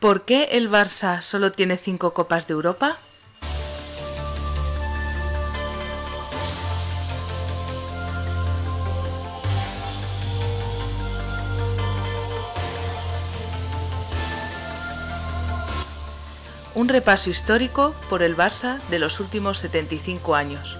¿Por qué el Barça solo tiene cinco Copas de Europa? Un repaso histórico por el Barça de los últimos 75 años.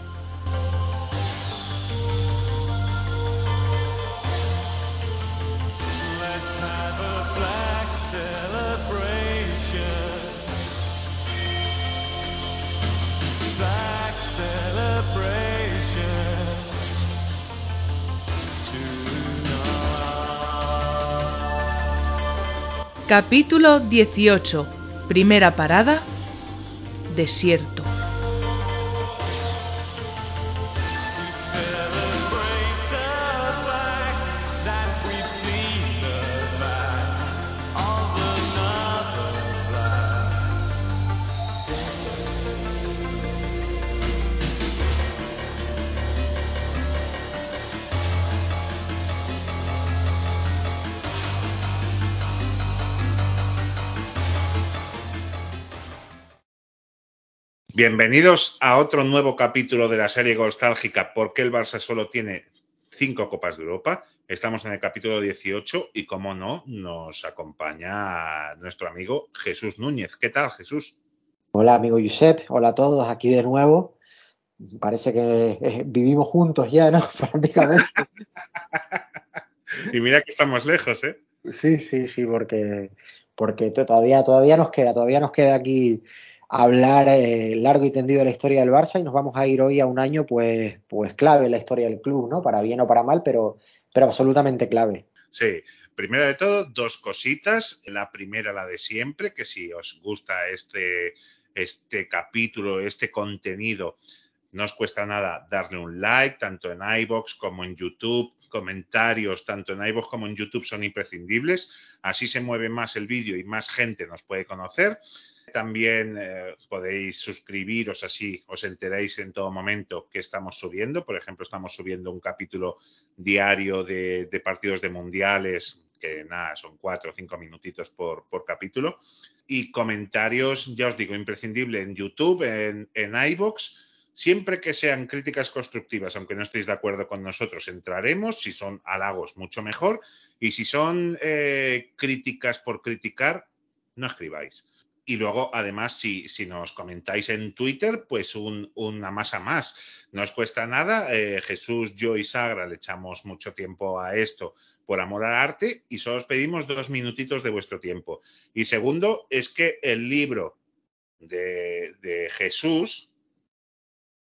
Capítulo 18. Primera parada. Desierto. Bienvenidos a otro nuevo capítulo de la serie nostálgica ¿Por qué el Barça solo tiene cinco Copas de Europa? Estamos en el capítulo 18 y, como no, nos acompaña nuestro amigo Jesús Núñez. ¿Qué tal, Jesús? Hola, amigo Josep. Hola a todos, aquí de nuevo. Parece que eh, vivimos juntos ya, ¿no? Prácticamente. Y mira que estamos lejos, ¿eh? Sí, sí, sí, porque, porque to- todavía, todavía nos queda, todavía nos queda aquí hablar eh, largo y tendido de la historia del Barça y nos vamos a ir hoy a un año pues, pues clave en la historia del club, ¿no? Para bien o para mal, pero, pero absolutamente clave. Sí. Primero de todo, dos cositas. La primera, la de siempre, que si os gusta este, este capítulo, este contenido, no os cuesta nada darle un like, tanto en iBox como en YouTube. Comentarios, tanto en iVoox como en YouTube, son imprescindibles. Así se mueve más el vídeo y más gente nos puede conocer. También eh, podéis suscribiros, así os enteréis en todo momento que estamos subiendo. Por ejemplo, estamos subiendo un capítulo diario de, partidos de mundiales, que nada, son cuatro o cinco minutitos por, capítulo. Y comentarios, ya os digo, imprescindible en YouTube, en, en iBox. Siempre que sean críticas constructivas, aunque no estéis de acuerdo con nosotros, entraremos. Si son halagos, mucho mejor. Y si son eh, críticas por criticar, no escribáis. Y luego, además, si, nos comentáis en Twitter, pues un, una masa más. No os cuesta nada. Eh, Jesús, yo y Sagra le echamos mucho tiempo a esto por amor al arte y solo os pedimos dos minutitos de vuestro tiempo. Y segundo, es que el libro de, de Jesús,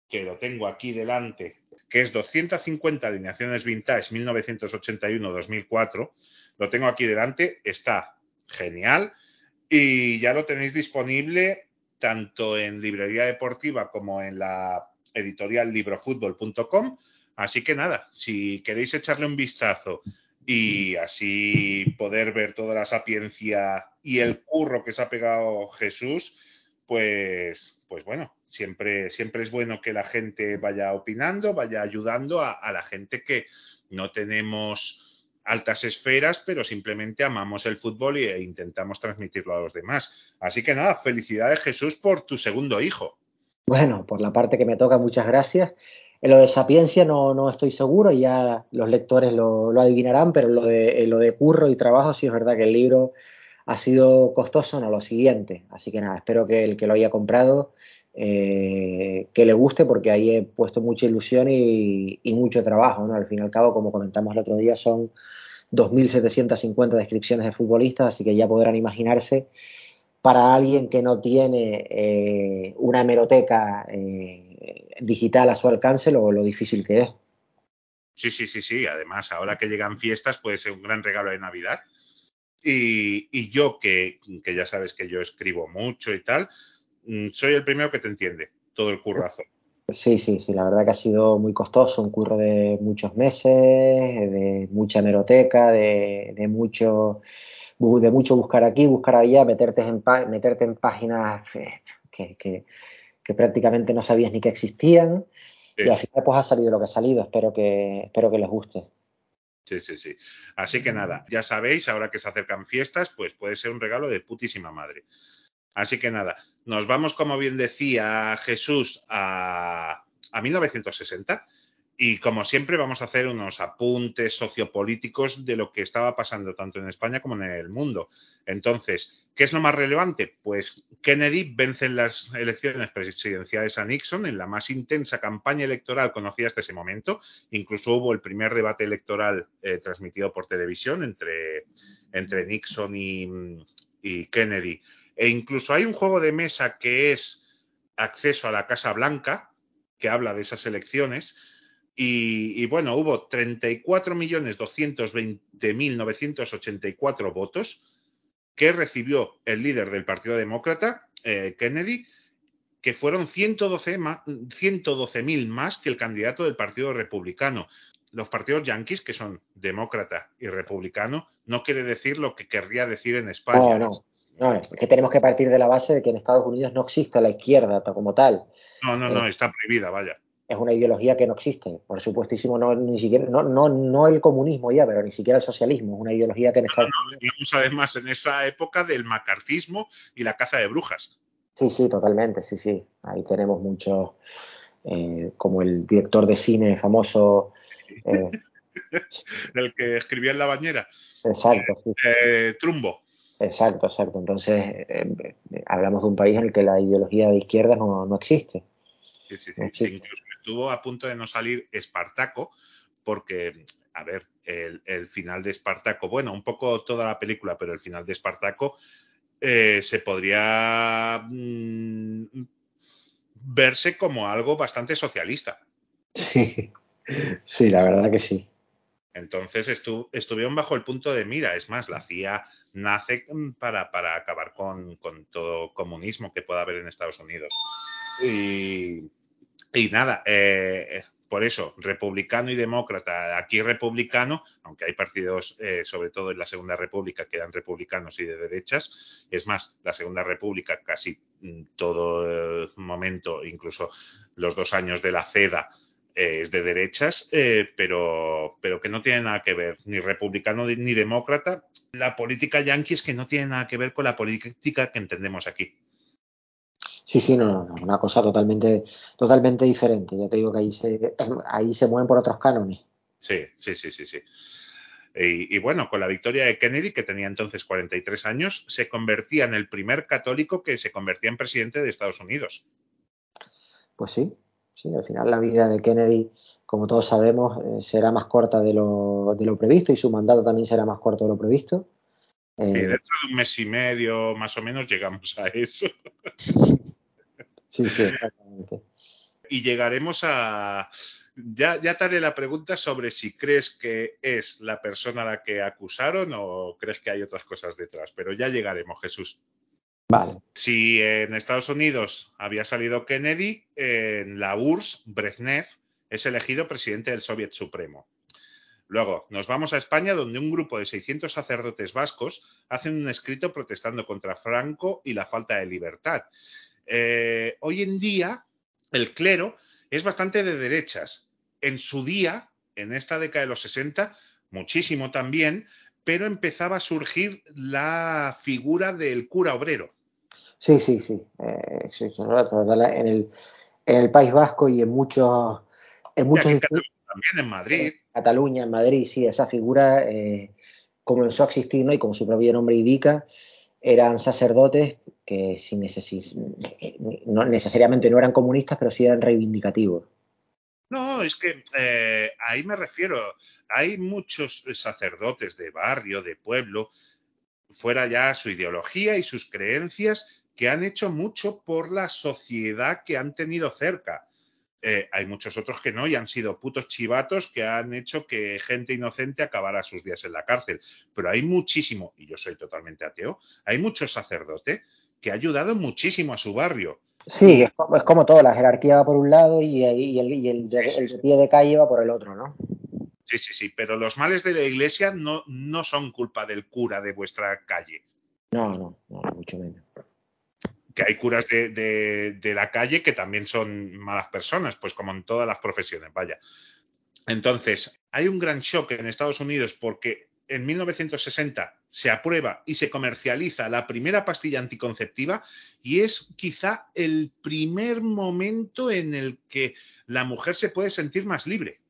que lo tengo aquí delante, que es 250 alineaciones vintage 1981-2004, lo tengo aquí delante, está genial y ya lo tenéis disponible tanto en librería deportiva como en la editorial librofutbol.com. Así que nada, si queréis echarle un vistazo y así poder ver toda la sapiencia y el curro que se ha pegado Jesús, pues, pues bueno, siempre, siempre es bueno que la gente vaya opinando, vaya ayudando a, a la gente que no tenemos altas esferas, pero simplemente amamos el fútbol e intentamos transmitirlo a los demás. Así que nada, felicidades Jesús por tu segundo hijo. Bueno, por la parte que me toca, muchas gracias. En lo de Sapiencia no, no estoy seguro, ya los lectores lo, lo adivinarán, pero lo, de, en lo de curro y trabajo sí es verdad que el libro ha sido costoso, no lo siguiente. Así que nada, espero que el que lo haya comprado, eh, que le guste, porque ahí he puesto mucha ilusión y, mucho trabajo. ¿no? Al fin y al cabo, como comentamos el otro día, son 2.750 descripciones de futbolistas, así que ya podrán imaginarse para alguien que no tiene eh, una hemeroteca eh, digital a su alcance lo, lo, difícil que es. Sí, sí, sí, sí. Además, ahora que llegan fiestas puede ser un gran regalo de Navidad. Y, y yo, que, que, ya sabes que yo escribo mucho y tal, soy el primero que te entiende todo el currazo. Sí, sí, sí, la verdad que ha sido muy costoso, un curro de muchos meses, de mucha hemeroteca, de, de mucho de mucho buscar aquí, buscar allá, meterte en, meterte en páginas que, que, que, prácticamente no sabías ni que existían. Sí. Y al final pues ha salido lo que ha salido. Espero que, espero que les guste. Sí, sí, sí. Así que nada, ya sabéis, ahora que se acercan fiestas, pues puede ser un regalo de putísima madre. Así que nada, nos vamos, como bien decía Jesús, a, a 1960 y como siempre vamos a hacer unos apuntes sociopolíticos de lo que estaba pasando tanto en España como en el mundo. Entonces, ¿qué es lo más relevante? Pues Kennedy vence en las elecciones presidenciales a Nixon en la más intensa campaña electoral conocida hasta ese momento. Incluso hubo el primer debate electoral eh, transmitido por televisión entre, entre Nixon y, y Kennedy. E incluso hay un juego de mesa que es acceso a la Casa Blanca, que habla de esas elecciones. Y, y, bueno, hubo 34.220.984 votos que recibió el líder del Partido Demócrata, eh, Kennedy, que fueron 112.000 más, 112 más que el candidato del Partido Republicano. Los partidos yanquis, que son demócrata y republicano, no quiere decir lo que querría decir en España. No, es que tenemos que partir de la base de que en Estados Unidos no existe la izquierda como tal. No, no, no, eh, está prohibida, vaya. Es una ideología que no existe. Por supuestísimo, no, ni siquiera, no, no, no el comunismo ya, pero ni siquiera el socialismo. Es una ideología que en Estados no, no, Unidos. además en esa época del macartismo y la caza de brujas. Sí, sí, totalmente, sí, sí. Ahí tenemos muchos, eh, como el director de cine famoso. Eh, el que escribía en la bañera. Exacto. Sí. Trumbo. Exacto, exacto. Entonces, eh, hablamos de un país en el que la ideología de izquierda no, no existe. Sí, sí, sí. No existe. Incluso estuvo a punto de no salir Espartaco, porque, a ver, el, el, final de Espartaco, bueno, un poco toda la película, pero el final de Espartaco eh, se podría mmm, verse como algo bastante socialista. Sí, sí, la verdad que sí. Entonces estu estuvieron bajo el punto de mira. Es más, la CIA nace para, para acabar con, todo comunismo que pueda haber en Estados Unidos. Y, nada, eh, por eso, republicano y demócrata. Aquí republicano, aunque hay partidos, eh, sobre todo en la Segunda República, que eran republicanos y de derechas. Es más, la Segunda República, casi todo el momento, incluso los dos años de la CEDA, eh, es de derechas, eh, pero, pero que no tiene nada que ver, ni republicano ni demócrata. La política yanqui es que no tiene nada que ver con la política que entendemos aquí. Sí, sí, no, no, una cosa totalmente, totalmente diferente. Ya te digo que ahí se, ahí se mueven por otros cánones. Sí, sí, sí, sí, sí. Y, y, bueno, con la victoria de Kennedy, que tenía entonces 43 años, se convertía en el primer católico que se convertía en presidente de Estados Unidos. Pues sí, Sí, al final la vida de Kennedy, como todos sabemos, eh, será más corta de lo, de lo, previsto y su mandato también será más corto de lo previsto. Eh, y dentro de un mes y medio, más o menos, llegamos a eso. Sí, sí, exactamente. Y llegaremos a... Ya, ya te haré la pregunta sobre si crees que es la persona a la que acusaron o crees que hay otras cosas detrás, pero ya llegaremos, Jesús. Si en Estados Unidos había salido Kennedy, en la URSS, Brezhnev es elegido presidente del Soviet Supremo. Luego, nos vamos a España, donde un grupo de 600 sacerdotes vascos hacen un escrito protestando contra Franco y la falta de libertad. Eh, hoy en día, el clero es bastante de derechas. En su día, en esta década de los 60, muchísimo también, pero empezaba a surgir la figura del cura obrero. Sí, sí, sí. Eh, en, el, en, el, País Vasco y en muchos. En muchos en también en Madrid. En Cataluña, en Madrid, sí, esa figura eh, comenzó a existir, ¿no? Y como su propio nombre indica, eran sacerdotes que sin necesidad, no necesariamente no eran comunistas, pero sí eran reivindicativos. No, es que eh, ahí me refiero. Hay muchos sacerdotes de barrio, de pueblo, fuera ya su ideología y sus creencias, que han hecho mucho por la sociedad que han tenido cerca. Eh, hay muchos otros que no y han sido putos chivatos que han hecho que gente inocente acabara sus días en la cárcel. Pero hay muchísimo, y yo soy totalmente ateo, hay mucho sacerdote que ha ayudado muchísimo a su barrio. Sí, es como, es como todo, la jerarquía va por un lado y, y, el, y el, de, el, de, pie de calle va por el otro, ¿no? Sí, sí, sí, pero los males de la iglesia no, no son culpa del cura de vuestra calle. No, no, no, mucho menos que hay curas de, de, la calle que también son malas personas, pues como en todas las profesiones, vaya. Entonces, hay un gran shock en Estados Unidos porque en 1960 se aprueba y se comercializa la primera pastilla anticonceptiva y es quizá el primer momento en el que la mujer se puede sentir más libre.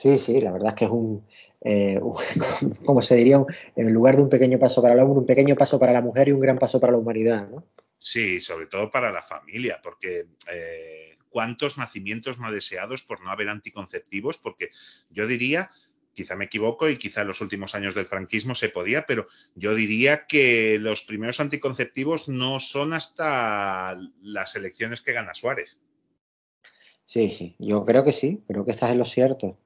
Sí, sí, la verdad es que es un, eh, un- como se diría, en lugar de un pequeño paso para el hombre, un pequeño paso para la mujer y un gran paso para la humanidad, ¿no? Sí, sobre todo para la familia, porque eh, cuántos nacimientos no deseados por no haber anticonceptivos, porque yo diría, quizá me equivoco y quizá en los últimos años del franquismo se podía, pero yo diría que los primeros anticonceptivos no son hasta las elecciones que gana Suárez. Sí, sí, yo creo que sí, creo que estás en lo cierto.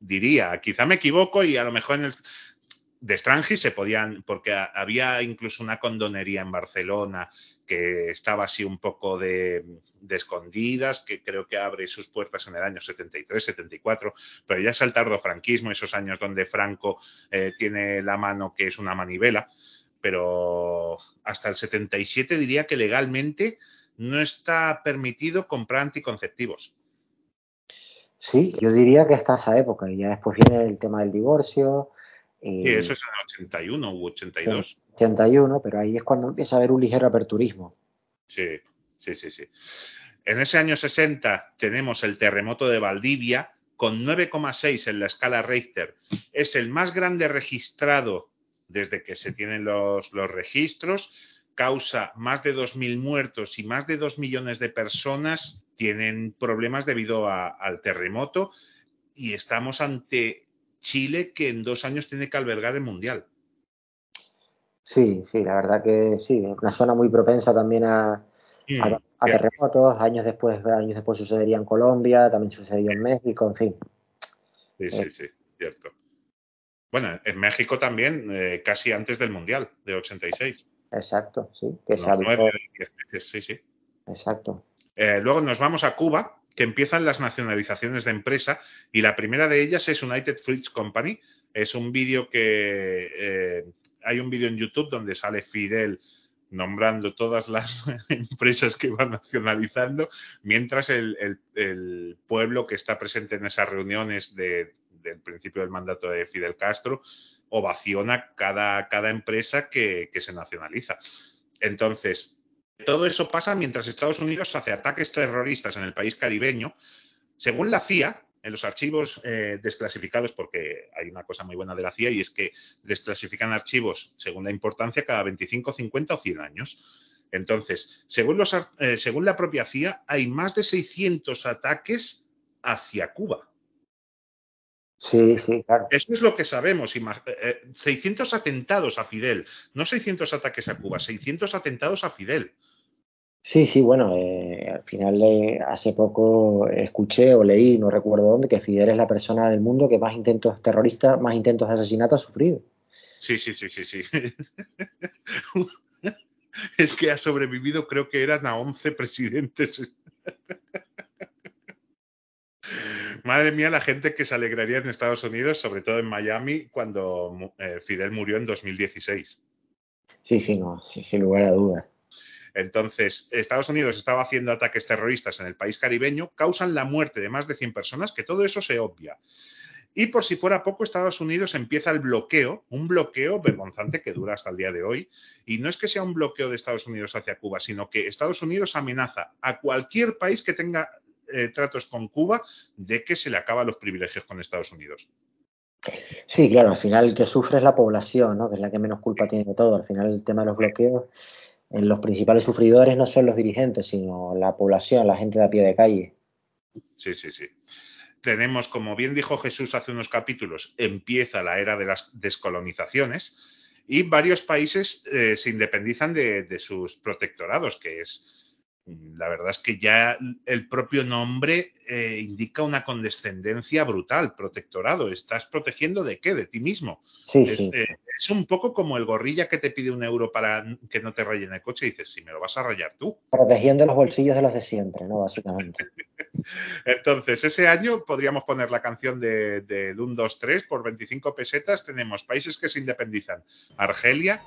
Diría, quizá me equivoco y a lo mejor en el de Strange se podían, porque había incluso una condonería en Barcelona que estaba así un poco de, de escondidas, que creo que abre sus puertas en el año 73, 74, pero ya es el tardofranquismo, esos años donde Franco eh, tiene la mano que es una manivela, pero hasta el 77 diría que legalmente no está permitido comprar anticonceptivos. Sí, yo diría que hasta esa época, y ya después viene el tema del divorcio, Sí, y eso es en el 81 u 82. 81, pero ahí es cuando empieza a haber un ligero aperturismo. Sí, sí, sí, sí. En ese año 60 tenemos el terremoto de Valdivia con 9,6 en la escala Richter. Es el más grande registrado desde que se tienen los, los registros. Causa más de 2.000 muertos y más de 2 millones de personas tienen problemas debido a- al terremoto. Y estamos ante Chile que en dos años tiene que albergar el Mundial. Sí, sí, la verdad que sí, una zona muy propensa también a, a- a cierto. terremotos. Años después, años después sucedería en Colombia, también sucedió en México, en fin. Sí, sí, sí, cierto. Bueno, en México también, eh, casi antes del Mundial, de 86. Exacto, sí, que se nueve, diez sí, sí. exacto. Eh, luego nos vamos a Cuba, que empiezan las nacionalizaciones de empresa, y la primera de ellas es United Fruits Company. Es un vídeo que eh, hay un vídeo en YouTube donde sale Fidel nombrando todas las empresas que van nacionalizando, mientras el, el- el pueblo que está presente en esas reuniones de- del principio del mandato de Fidel Castro ovaciona cada, cada empresa que, que se nacionaliza. Entonces, todo eso pasa mientras Estados Unidos hace ataques terroristas en el país caribeño. Según la CIA, en los archivos eh, desclasificados, porque hay una cosa muy buena de la CIA y es que desclasifican archivos según la importancia cada 25, 50 o 100 años. Entonces, según, los, eh, según la propia CIA, hay más de 600 ataques hacia Cuba. Sí, sí, claro. Eso es lo que sabemos. Ima- eh, eh, 600 atentados a Fidel, no 600 ataques a Cuba, 600 atentados a Fidel. Sí, sí, bueno, eh, al final eh, hace poco escuché o leí, no recuerdo dónde, que Fidel es la persona del mundo que más intentos terroristas, más intentos de asesinato ha sufrido. Sí, sí, sí, sí, sí. Es que ha sobrevivido, creo que eran a 11 presidentes. Madre mía, la gente que se alegraría en Estados Unidos, sobre todo en Miami, cuando eh, Fidel murió en 2016. Sí, sí, no, sin lugar a dudas. Entonces, Estados Unidos estaba haciendo ataques terroristas en el país caribeño, causan la muerte de más de 100 personas, que todo eso se obvia. Y por si fuera poco, Estados Unidos empieza el bloqueo, un bloqueo vergonzante que dura hasta el día de hoy. Y no es que sea un bloqueo de Estados Unidos hacia Cuba, sino que Estados Unidos amenaza a cualquier país que tenga eh, tratos con Cuba de que se le acaban los privilegios con Estados Unidos. Sí, claro, al final el que sufre es la población, ¿no? Que es la que menos culpa tiene de todo. Al final el tema de los bloqueos, eh, los principales sufridores no son los dirigentes, sino la población, la gente de a pie de calle. Sí, sí, sí. Tenemos, como bien dijo Jesús hace unos capítulos, empieza la era de las descolonizaciones y varios países eh, se independizan de, de sus protectorados, que es, la verdad es que ya el propio nombre eh, indica una condescendencia brutal, protectorado. ¿Estás protegiendo de qué? De ti mismo. Sí, Es, sí, eh, es un poco como el gorrilla que te pide un euro para que no te rayen el coche y dices, si me lo vas a rayar tú. protegiendo los bolsillos de los de siempre, ¿no? Básicamente. Entonces, ese año podríamos poner la canción de, de 1, 2, 3 por 25 pesetas. Tenemos países que se independizan: Argelia,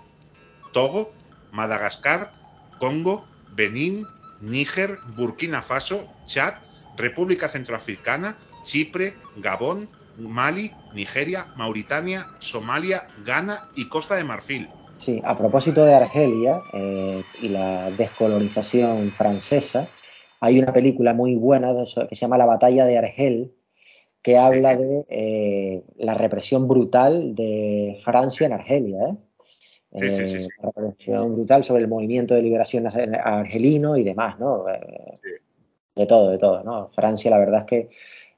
Togo, Madagascar, Congo, Benín, Níger, Burkina Faso, Chad, República Centroafricana, Chipre, Gabón, Mali, Nigeria, Mauritania, Somalia, Ghana y Costa de Marfil. Sí, a propósito de Argelia eh, y la descolonización francesa, hay una película muy buena de eso, que se llama La batalla de Argel, que habla de eh, la represión brutal de Francia en Argelia. ¿eh? Sí, represión brutal sobre el movimiento de liberación argelino y demás, ¿no? Eh. De todo, de todo, ¿no? Francia, la verdad es que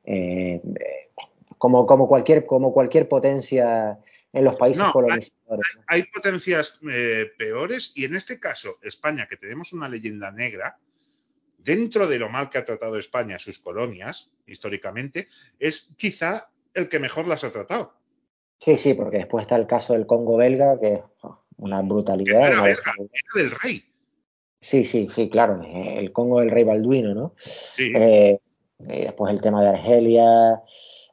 eh, como, como, cualquier, como cualquier potencia en los países No, colonizadores. Hay potencias eh, peores y en este caso España, que tenemos una leyenda negra, dentro de lo mal que ha tratado España sus colonias históricamente, es quizá el que mejor las ha tratado. Sí, sí, porque después está el caso del Congo belga, que es una brutalidad. era una era del rey. Sí, sí, sí, claro, el Congo del rey Balduino, ¿no? Sí. Eh, y después el tema de Argelia,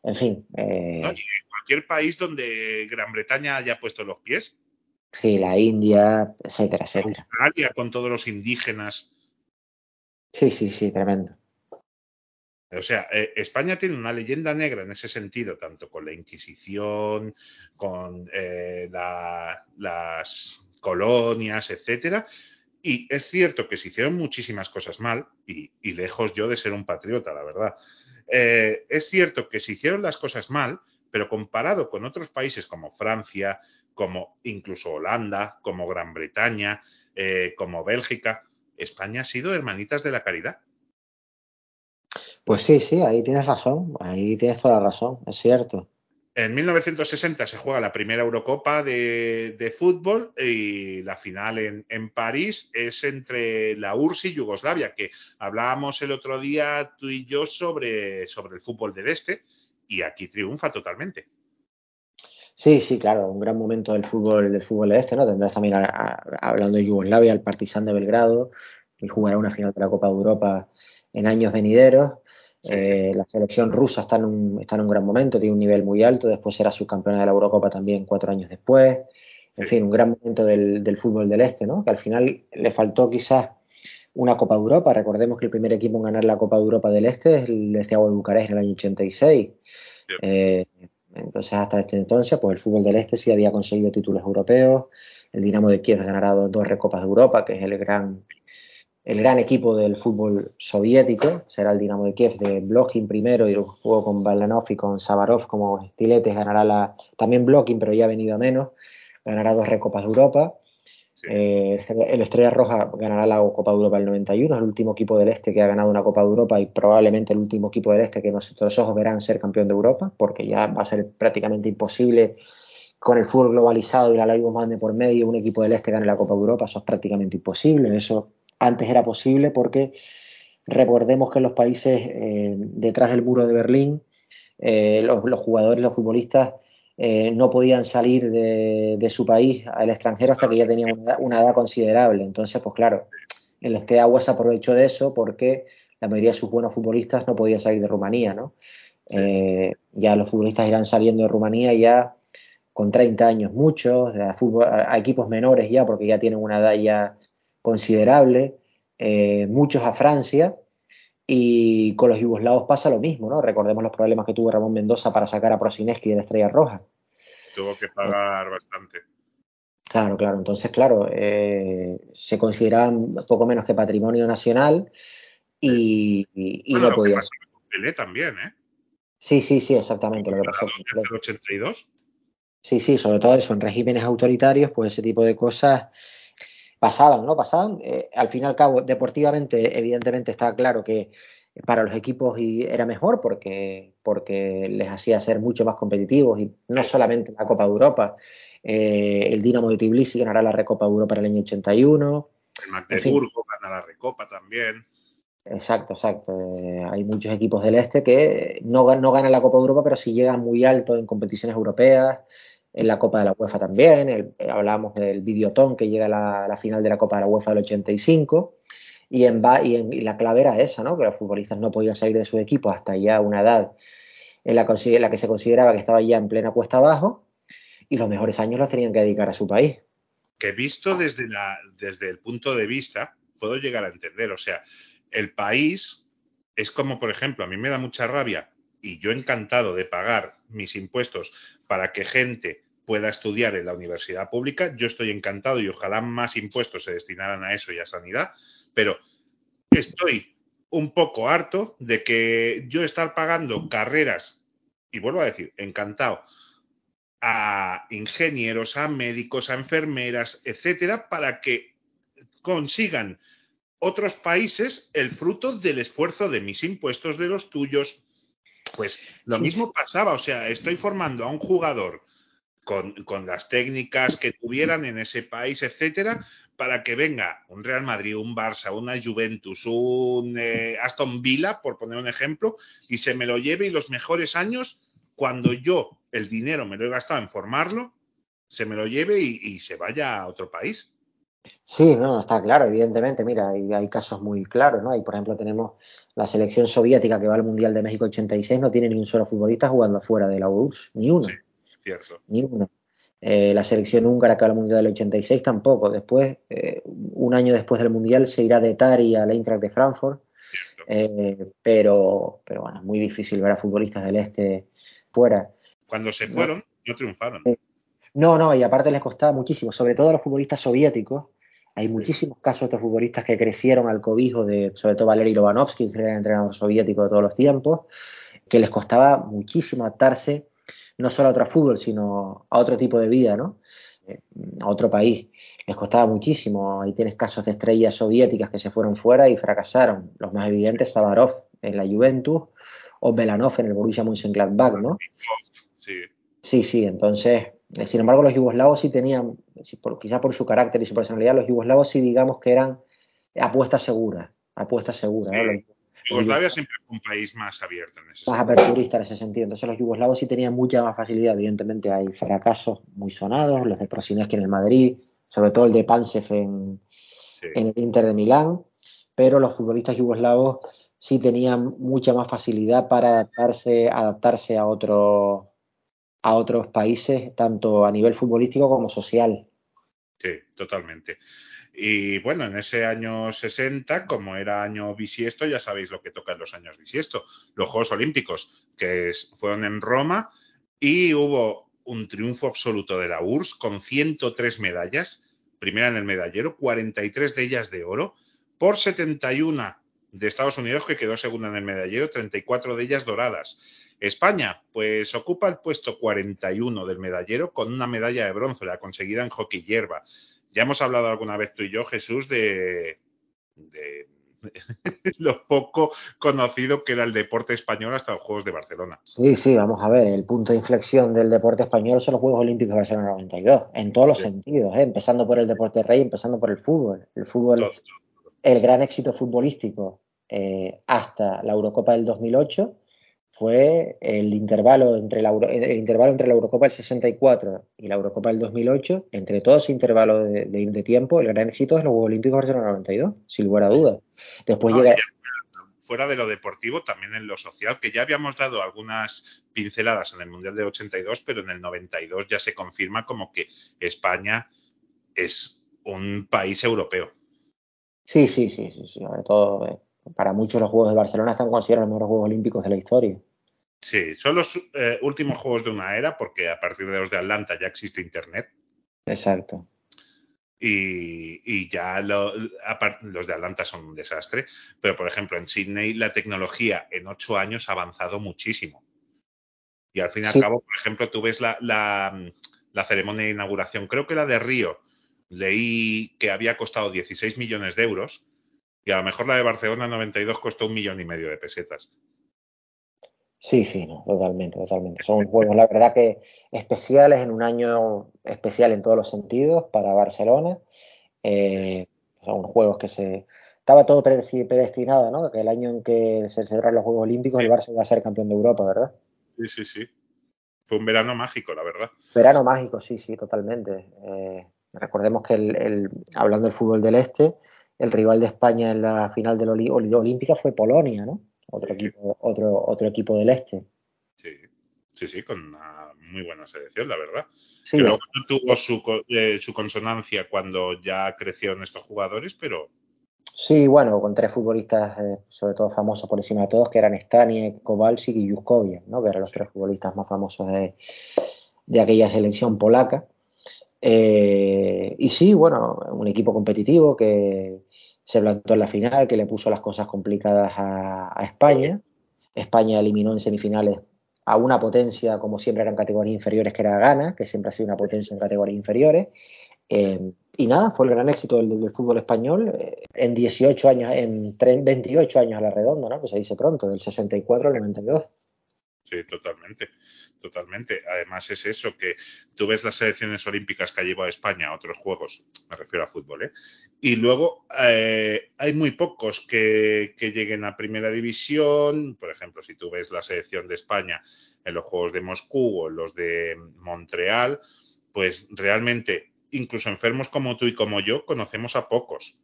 en fin, eh, cualquier país donde Gran Bretaña haya puesto los pies, sí, la India, etcétera, etcétera. Australia con todos los indígenas. Sí, sí, sí, tremendo. O sea, eh, España tiene una leyenda negra en ese sentido, tanto con la Inquisición, con eh, la- las colonias, etcétera. Y es cierto que se hicieron muchísimas cosas mal, y, y lejos yo de ser un patriota, la verdad. Eh, es cierto que se hicieron las cosas mal, pero comparado con otros países como Francia, como incluso Holanda, como Gran Bretaña, eh, como Bélgica, España ha sido hermanitas de la caridad. Pues sí, sí, ahí tienes razón, ahí tienes toda la razón, es cierto. En 1960 se juega la primera Eurocopa de, de fútbol y la final en, en París es entre la URSS y Yugoslavia, que hablábamos el otro día tú y yo sobre, sobre el fútbol del Este y aquí triunfa totalmente. Sí, sí, claro, un gran momento del fútbol del fútbol este, ¿no? Tendrás también, a- a- hablando de Yugoslavia, al Partizan de Belgrado, y jugará una final de la Copa de Europa en años venideros. Eh, la selección rusa está en, un, está en un gran momento, tiene un nivel muy alto, después será subcampeona de la Eurocopa también cuatro años después. En fin, un gran momento del, del fútbol del este, ¿no? Que al final le faltó quizás una Copa de Europa. Recordemos que el primer equipo en ganar la Copa de Europa del Este es el Steaua de Bucarest en el año 86. Bien. Eh, entonces, hasta este entonces, pues el fútbol del Este sí había conseguido títulos europeos. El Dinamo de Kiev ganará dos, dos Recopas de Europa, que es el gran, el gran equipo del fútbol soviético. Será el Dinamo de Kiev de Blokhin primero y luego jugó con Balanov y con Sabarov como estiletes. Ganará la, también Blokhin, pero ya ha venido a menos. Ganará dos Recopas de Europa. Sí. Eh, el Estrella Roja ganará la Copa de Europa del 91, es el último equipo del Este que ha ganado una Copa de Europa y probablemente el último equipo del Este que nuestros ojos verán ser campeón de Europa, porque ya va a ser prácticamente imposible con el fútbol globalizado y la Liga más de por medio, un equipo del Este gane la Copa de Europa, eso es prácticamente imposible. Eso antes era posible porque recordemos que en los países eh, detrás del muro de Berlín, eh, los, los jugadores, los futbolistas eh, no podían salir de, de, su país al extranjero hasta que ya tenían una, una, edad considerable. Entonces, pues claro, el este agua se aprovechó de eso porque la mayoría de sus buenos futbolistas no podían salir de Rumanía, ¿no? Ya los futbolistas irán saliendo de Rumanía ya con 30 años, muchos, a, fútbol, a, equipos menores ya, porque ya tienen una edad ya considerable, eh, muchos a Francia, y con los yugoslavos pasa lo mismo, ¿no? Recordemos los problemas que tuvo Ramón Mendoza para sacar a Prosineski de la Estrella Roja. Tuvo que pagar bastante. Claro, claro. Entonces, claro, eh, se consideraban poco menos que patrimonio nacional y, y, y bueno, no podía. Pelé también, ¿eh? Sí, sí, sí, exactamente. Lo que pasó con el 82. Sí, sí, sobre todo eso, en regímenes autoritarios, pues ese tipo de cosas pasaban, ¿no? Pasaban. Eh, al fin y al cabo, deportivamente, evidentemente está claro que para los equipos y era mejor porque, porque les hacía ser mucho más competitivos y no solamente la Copa de Europa. Eh, el Dinamo de Tbilisi ganará la Recopa de Europa en el año 81. El Magdeburgo gana la Recopa también. Exacto, exacto. Eh, hay muchos equipos del este que no, no ganan la Copa de Europa, pero sí llegan muy alto en competiciones europeas en la Copa de la UEFA también. Eh, hablábamos del Videotón que llega a la, final de la Copa de la UEFA del 85. Y, en, y, en, y, la clave era esa, ¿no? que los futbolistas no podían salir de su equipo hasta ya una edad en la, en la que se consideraba que estaba ya en plena cuesta abajo y los mejores años los tenían que dedicar a su país. Que visto desde, desde el punto de vista, puedo llegar a entender, o sea, el país es como, por ejemplo, a mí me da mucha rabia y yo encantado de pagar mis impuestos para que gente pueda estudiar en la universidad pública, yo estoy encantado y ojalá más impuestos se destinaran a eso y a sanidad, pero estoy un poco harto de que yo estar pagando carreras, y vuelvo a decir, encantado, a ingenieros, a médicos, a enfermeras, etcétera, para que consigan otros países el fruto del esfuerzo de mis impuestos, de los tuyos. Pues lo Sí. mismo pasaba, o sea, estoy formando a un jugador con, con las técnicas que tuvieran en ese país, etcétera, para que venga un Real Madrid, un Barça, una Juventus, un eh, Aston Villa, por poner un ejemplo, y se me lo lleve y los mejores años, cuando yo el dinero me lo he gastado en formarlo, se me lo lleve y, y se vaya a otro país. Sí, no, está claro, evidentemente. Mira, hay, hay casos muy claros, ¿no? Hay, por ejemplo, tenemos la selección soviética que va al Mundial de México 86, no tiene ni un solo futbolista jugando fuera de la URSS, ni uno, Sí. Cierto. ni uno. Eh, la selección húngara que va al Mundial del 86 tampoco. Después, eh, un año después del Mundial, se irá de Tari al Eintracht de Frankfurt. Eh, pero, pero bueno, es muy difícil ver a futbolistas del este fuera. Cuando se No. fueron, no triunfaron. No, no, y aparte les costaba muchísimo, sobre todo a los futbolistas soviéticos. Hay muchísimos casos de estos futbolistas que crecieron al cobijo de, sobre todo Valery Lovanovsky, que era el entrenador soviético de todos los tiempos, que les costaba muchísimo adaptarse no solo a otro fútbol, sino a otro tipo de vida, ¿no? Eh, A otro país. Les costaba muchísimo. Ahí tienes casos de estrellas soviéticas que se fueron fuera y fracasaron. Los más evidentes, Savarov en la Juventus o Belanov en el Borussia Mönchengladbach, ¿no? Sí. Sí, sí, entonces, sin embargo, los yugoslavos sí tenían, sí, por, quizá por su carácter y su personalidad, los yugoslavos sí digamos que eran apuestas seguras, apuestas seguras, ¿no? Sí. Los- Yugoslavia siempre fue un país más abierto en ese más sentido. aperturista en ese sentido. Entonces los yugoslavos sí tenían mucha más facilidad. Evidentemente hay fracasos muy sonados, los de Prosineski en el Madrid, sobre todo el de Pansev en, Sí. en el Inter de Milán, pero los futbolistas yugoslavos sí tenían mucha más facilidad para adaptarse, adaptarse a otros a otros países, tanto a nivel futbolístico como social. Sí, totalmente. Y bueno, en ese año 60, como era año bisiesto, ya sabéis lo que toca en los años bisiesto, los Juegos Olímpicos, que fueron en Roma y hubo un triunfo absoluto de la URSS con 103 medallas, primera en el medallero, 43 de ellas de oro, por 71 de Estados Unidos, que quedó segunda en el medallero, 34 de ellas doradas. España, pues ocupa el puesto 41 del medallero con una medalla de bronce, la conseguida en hockey hierba. Ya hemos hablado alguna vez tú y yo, Jesús, de, de lo poco conocido que era el deporte español hasta los Juegos de Barcelona. Sí, sí, vamos a ver, el punto de inflexión del deporte español son los Juegos Olímpicos de Barcelona 92, en todos los Sí. sentidos, ¿eh? empezando por el deporte rey, empezando por el fútbol. El fútbol, Todo. el gran éxito futbolístico eh, hasta la Eurocopa del 2008 fue el intervalo entre la, Euro- el intervalo entre la Eurocopa del 64 y la Eurocopa del 2008, entre todo ese intervalo de, de- de tiempo, el gran éxito es los Juegos Olímpicos de Barcelona 92, sin lugar a dudas. Después No, llega, fuera de lo deportivo, también en lo social, que ya habíamos dado algunas pinceladas en el Mundial de 82, pero en el 92 ya se confirma como que España es un país europeo. Sí, sí, sí, sí, sí, sobre todo eh, para muchos los Juegos de Barcelona están considerados los mejores Juegos Olímpicos de la historia. Sí, son los eh, últimos juegos de una era, porque a partir de los de Atlanta ya existe Internet. Exacto. Y, y ya lo- los de Atlanta son un desastre, pero por ejemplo en Sydney la tecnología en ocho años ha avanzado muchísimo. Y al fin y al cabo, por ejemplo, tú ves la, la- la ceremonia de inauguración, creo que la de Río, leí que había costado 16 millones de euros y a lo mejor la de Barcelona 92 costó un millón y medio de pesetas. Sí, sí, no, totalmente, totalmente. Son juegos, la verdad que especiales en un año especial en todos los sentidos para Barcelona. Eh, son juegos que se... Estaba todo predesti- predestinado, ¿no? Que el año en que se celebraron los Juegos Olímpicos el Barça iba a ser campeón de Europa, ¿verdad? Sí, sí, sí. Fue un verano mágico, la verdad. Verano mágico, sí, sí, totalmente. Eh, recordemos que el, el- hablando del fútbol del este, el rival de España en la final de la Olímpica fue Polonia, ¿no? Otro Sí. equipo, otro, otro equipo del este. Sí, sí, sí, con una muy buena selección, la verdad. Sí, que luego no tuvo su, eh, su consonancia cuando ya crecieron estos jugadores, pero Sí, bueno, con tres futbolistas, eh, sobre todo famosos por encima de todos, que eran Staniek, Kowalczyk y Juskovic, ¿no? que eran los tres futbolistas más famosos de, de aquella selección polaca. Eh, y sí, bueno, un equipo competitivo que se plantó en la final, que le puso las cosas complicadas a, España. España eliminó en semifinales a una potencia, como siempre eran categorías inferiores, que era Ghana, que siempre ha sido una potencia en categorías inferiores. Eh, y nada, fue el gran éxito del, fútbol español eh, en 18 años, en 30, 28 años a la redonda, ¿no? Que se dice pronto, del 64 al 92. Sí, totalmente, totalmente. Además es eso, que tú ves las selecciones olímpicas que ha llevado España a otros juegos, me refiero a fútbol, ¿eh? Y luego eh, hay muy pocos que, que, lleguen a primera división, por ejemplo, si tú ves la selección de España en los Juegos de Moscú o en los de Montreal, pues realmente, incluso enfermos como tú y como yo, conocemos a pocos.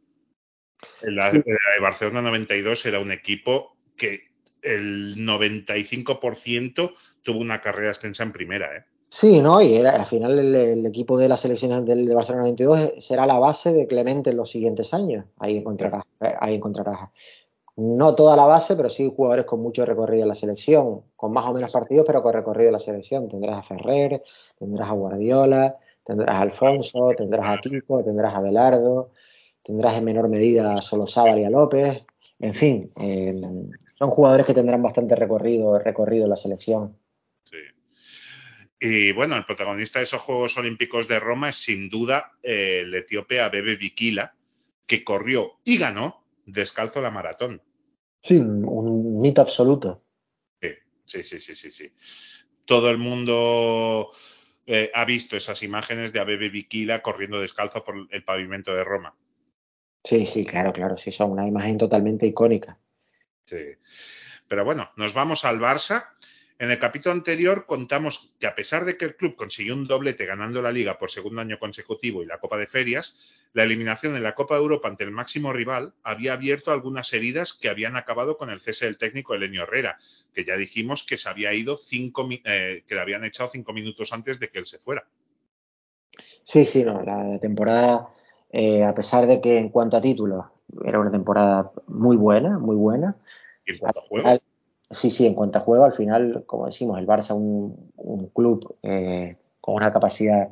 La, la de Barcelona 92 era un equipo que el 95% tuvo una carrera extensa en primera. ¿eh? Sí, no, y al final el, equipo de las selecciones del, de Barcelona 92 será la base de Clemente en los siguientes años. Ahí encontrarás, ahí encontrarás no toda la base, pero sí jugadores con mucho recorrido en la selección, con más o menos partidos, pero con recorrido en la selección. Tendrás a Ferrer, tendrás a Guardiola, tendrás a Alfonso, tendrás a Kiko, tendrás a Belardo, tendrás en menor medida a Solozábal y a López. En fin, eh, son jugadores que tendrán bastante recorrido, recorrido en la selección. Sí. Y bueno, el protagonista de esos Juegos Olímpicos de Roma es sin duda el etíope Abebe Bikila, que corrió y ganó descalzo la maratón. Sí, un mito absoluto. Sí, sí, sí, sí, sí. Todo el mundo eh, ha visto esas imágenes de Abebe Bikila corriendo descalzo por el pavimento de Roma. Sí, sí, claro, claro, sí, son una imagen totalmente icónica. Sí. Pero bueno, nos vamos al Barça. En el capítulo anterior contamos que a pesar de que el club consiguió un doblete ganando la liga por segundo año consecutivo y la Copa de Ferias, la eliminación en la Copa de Europa ante el máximo rival había abierto algunas heridas que habían acabado con el cese del técnico Elenio Herrera, que ya dijimos que se había ido cinco, eh, que le habían echado cinco minutos antes de que él se fuera. Sí, sí, no, la temporada, eh, a pesar de que en cuanto a títulos era una temporada muy buena, muy buena. ¿Y en cuanto a juego? Sí, sí, en cuanto a juego, al final, como decimos, el Barça un, un club eh, con una capacidad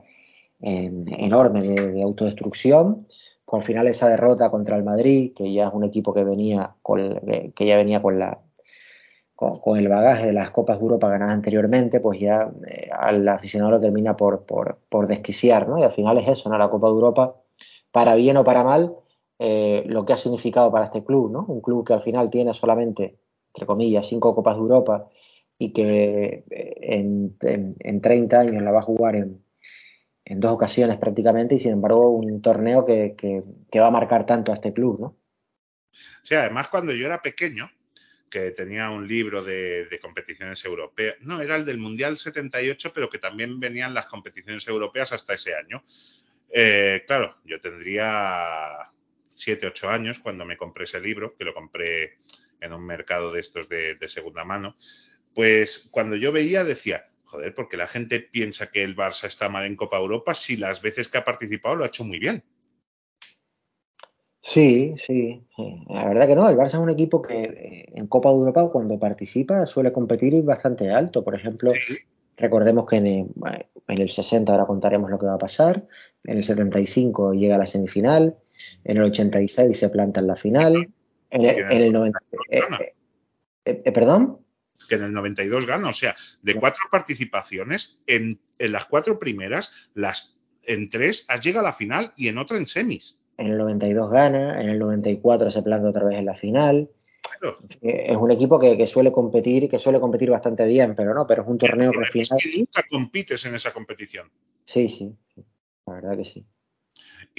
eh, enorme de, de, autodestrucción. Pues al final esa derrota contra el Madrid, que ya es un equipo que venía con, que ya venía con la con, con, el bagaje de las Copas de Europa ganadas anteriormente, pues ya eh, al aficionado lo termina por, por, por, desquiciar, ¿no? Y al final es eso, ¿no? La Copa de Europa, para bien o para mal, eh, lo que ha significado para este club, ¿no? Un club que al final tiene solamente entre comillas, cinco Copas de Europa y que en, en, en 30 años la va a jugar en, en, dos ocasiones prácticamente y sin embargo un torneo que, que, que, va a marcar tanto a este club, ¿no? Sí, además cuando yo era pequeño, que tenía un libro de, de, competiciones europeas, no, era el del Mundial 78, pero que también venían las competiciones europeas hasta ese año. Eh, claro, yo tendría 7, 8 años cuando me compré ese libro, que lo compré en un mercado de estos de, de, segunda mano, pues cuando yo veía decía, joder, porque la gente piensa que el Barça está mal en Copa Europa si las veces que ha participado lo ha hecho muy bien. Sí, sí, sí, la verdad que no, el Barça es un equipo que eh, en Copa Europa cuando participa suele competir bastante alto, por ejemplo, sí. recordemos que en el, en el 60 ahora contaremos lo que va a pasar, en el 75 llega a la semifinal, en el 86 se planta en la final, en el, en el 90. Eh, eh, eh, ¿Perdón? Que en el 92 gana. O sea, de cuatro participaciones, en, en, las cuatro primeras, las en tres has llegado a la final y en otra en semis. En el 92 gana, en el 94 se planta otra vez en la final. Claro. Es un equipo que, que, suele competir, que suele competir bastante bien, pero no, pero es un torneo que al final. Es que nunca compites en esa competición. Sí, sí, la verdad que sí.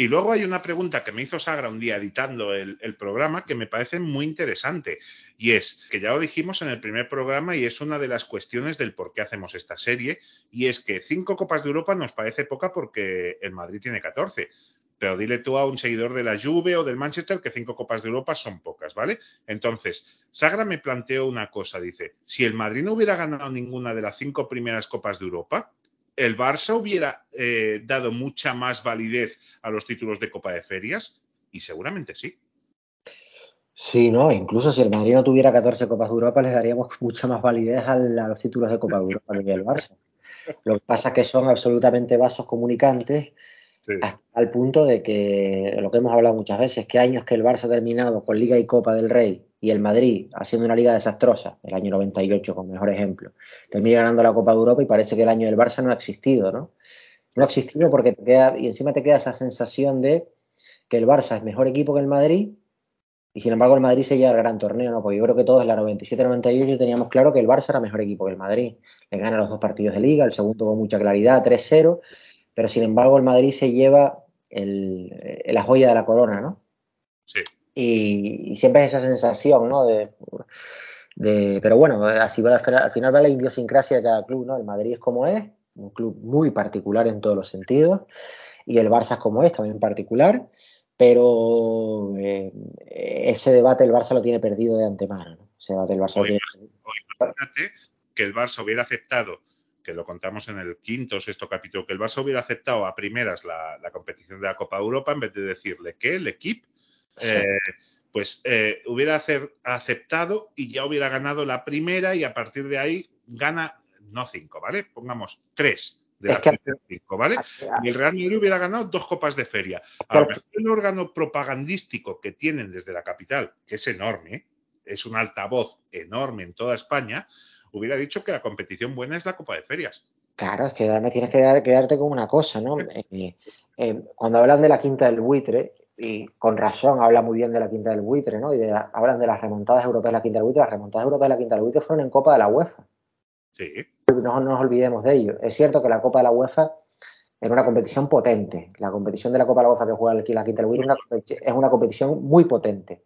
Y luego hay una pregunta que me hizo Sagra un día editando el, programa que me parece muy interesante. Y es que ya lo dijimos en el primer programa y es una de las cuestiones del por qué hacemos esta serie. Y es que cinco Copas de Europa nos parece poca porque el Madrid tiene 14. Pero dile tú a un seguidor de la Juve o del Manchester que cinco Copas de Europa son pocas, ¿vale? Entonces, Sagra me planteó una cosa, dice, si el Madrid no hubiera ganado ninguna de las cinco primeras Copas de Europa, ¿el Barça hubiera eh, dado mucha más validez a los títulos de Copa de Ferias? Y seguramente sí. Sí, no, incluso si el Madrid no tuviera 14 Copas de Europa, les daríamos mucha más validez al- a, los títulos de Copa de Europa que el Barça. Lo que pasa es que son absolutamente vasos comunicantes Sí. hasta el punto de que, lo que hemos hablado muchas veces, que años que el Barça ha terminado con Liga y Copa del Rey y el Madrid haciendo una liga desastrosa, el año 98 como mejor ejemplo, termina ganando la Copa de Europa y parece que el año del Barça no ha existido, ¿no? No ha existido porque te queda, y encima te queda esa sensación de que el Barça es mejor equipo que el Madrid y sin embargo el Madrid se lleva al gran torneo, ¿no? Porque yo creo que todos en la 97-98 teníamos claro que el Barça era mejor equipo que el Madrid. Le gana los dos partidos de liga, el segundo con mucha claridad, 3-0, pero sin embargo el Madrid se lleva el, eh, la joya de la corona, ¿no? Sí. Y, y siempre es esa sensación, ¿no? De, de- pero bueno, así va al final, al final va la idiosincrasia de cada club, ¿no? El Madrid es como es, un club muy particular en todos los sentidos, y el Barça es como es, también particular, pero eh, ese debate el Barça lo tiene perdido de antemano, ¿no? Ese debate el Barça lo tiene imagínate que el Barça hubiera aceptado, que lo contamos en el quinto o sexto capítulo, que el Barça hubiera aceptado a primeras la, la competición de la Copa Europa en vez de decirle que el equipo eh, pues eh, hubiera hacer- aceptado y ya hubiera ganado la primera y a partir de ahí gana, no cinco, ¿vale? Pongamos tres de las que- cinco, ¿vale? Y el Real Madrid hubiera ganado dos copas de feria. A lo mejor el órgano propagandístico que tienen desde la capital, que es enorme, es un altavoz enorme en toda España, hubiera dicho que la competición buena es la Copa de Ferias. Claro, es que me tienes que dar- quedarte con una cosa, ¿no? Eh, eh, cuando hablan de la quinta del buitre, y con razón habla muy bien de la quinta del buitre, ¿no? Y de la- hablan de las remontadas europeas de la quinta del buitre, las remontadas europeas de la quinta del buitre fueron en Copa de la UEFA. Sí, No nos olvidemos de ello. Es cierto que la Copa de la UEFA era una competición potente. La competición de la Copa de la UEFA que juega aquí la quinta del buitre es una, competición muy potente.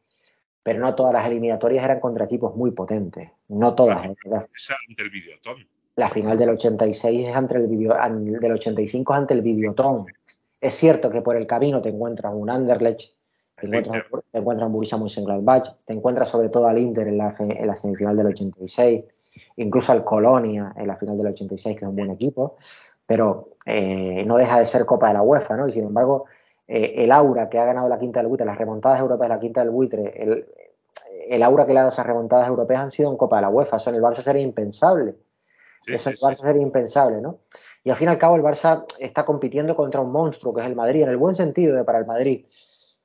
Pero no todas las eliminatorias eran contra equipos muy potentes. No todas. ¿eh? esa ante el Videotón. La final del 86 es ante el video, del 85 es ante el Videotón. Es cierto que por el camino te encuentras un Anderlecht, te encuentras, Inter. te encuentras un Borussia Mönchengladbach, te encuentras sobre todo al Inter en la, fe- en la semifinal del 86, incluso al Colonia en la final del 86, que es un buen equipo, pero eh, no deja de ser Copa de la UEFA, ¿no? Y sin embargo, eh, el aura que ha ganado la Quinta del Buitre, las remontadas europeas de la Quinta del Buitre, el, el aura que le ha dado esas remontadas europeas han sido en Copa de la UEFA, eso en el Barça sería impensable. Sí, Eso sí, el Barça sí. sería impensable, ¿no? Y al fin y al cabo el Barça está compitiendo contra un monstruo que es el Madrid, en el buen sentido de para el Madrid.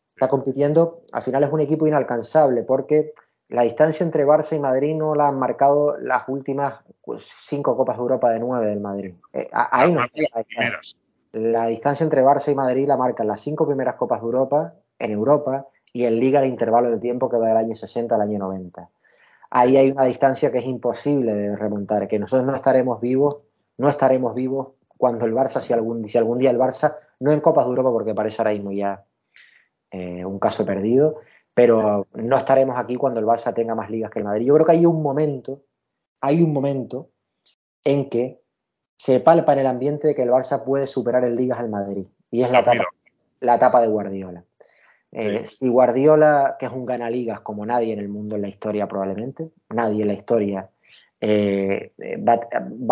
Está compitiendo, al final es un equipo inalcanzable porque la distancia entre Barça y Madrid no la han marcado las últimas pues, cinco Copas de Europa de nueve del Madrid. Eh, ahí no primeras. la distancia entre Barça y Madrid la marcan las cinco primeras Copas de Europa en Europa y en Liga el intervalo de tiempo que va del año 60 al año 90. Ahí hay una distancia que es imposible de remontar, que nosotros no estaremos vivos, no estaremos vivos cuando el Barça, si algún, si algún día el Barça, no en Copas de Europa porque parece ahora mismo ya eh, un caso perdido, pero no estaremos aquí cuando el Barça tenga más ligas que el Madrid. Yo creo que hay un momento, hay un momento en que se palpa en el ambiente de que el Barça puede superar en ligas al Madrid. Y es la etapa, 2011. la etapa de Guardiola. Eh, Si Guardiola, que es un ganaligas como nadie en el mundo en la historia probablemente, nadie en la historia eh, eh, va,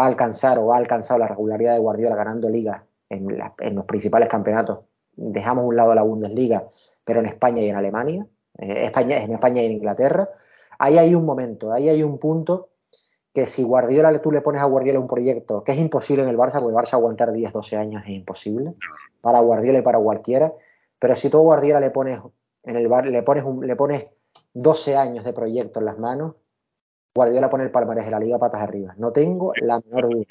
a alcanzar o ha alcanzado la regularidad de Guardiola ganando ligas en, en los principales campeonatos. Dejamos un lado la Bundesliga, pero en España y en Alemania, eh, España, en España y en Inglaterra. Ahí hay un momento, ahí hay un punto que si Guardiola tú le pones a Guardiola un proyecto que es imposible en el Barça, porque el Barça aguantar 10, 12 años es imposible, para Guardiola y para cualquiera, pero si tú a Guardiola le pones en el le pones un- le pones 12 años de proyecto en las manos, Guardiola pone el palmarés de la liga patas arriba. No tengo la menor duda.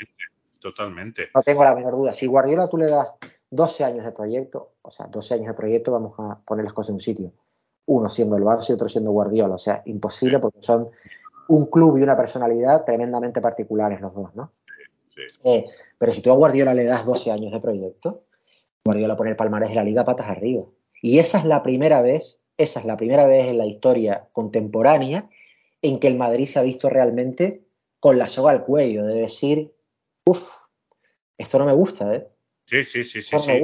Totalmente. No tengo la menor duda. Si Guardiola tú le das 12 años de proyecto, o sea, 12 años de proyecto, vamos a poner las cosas en un sitio. Uno siendo el Barça y otro siendo Guardiola. O sea, imposible porque son un club y una personalidad tremendamente particulares los dos, ¿no? Sí. Eh, pero si tú a Guardiola le das 12 años de proyecto, Guardiola pone el palmarés de la liga patas arriba. Y esa es la primera vez, esa es la primera vez en la historia contemporánea en que el Madrid se ha visto realmente con la soga al cuello, de decir, uff, esto no me gusta, ¿eh? Sí, sí, sí, sí, no sí.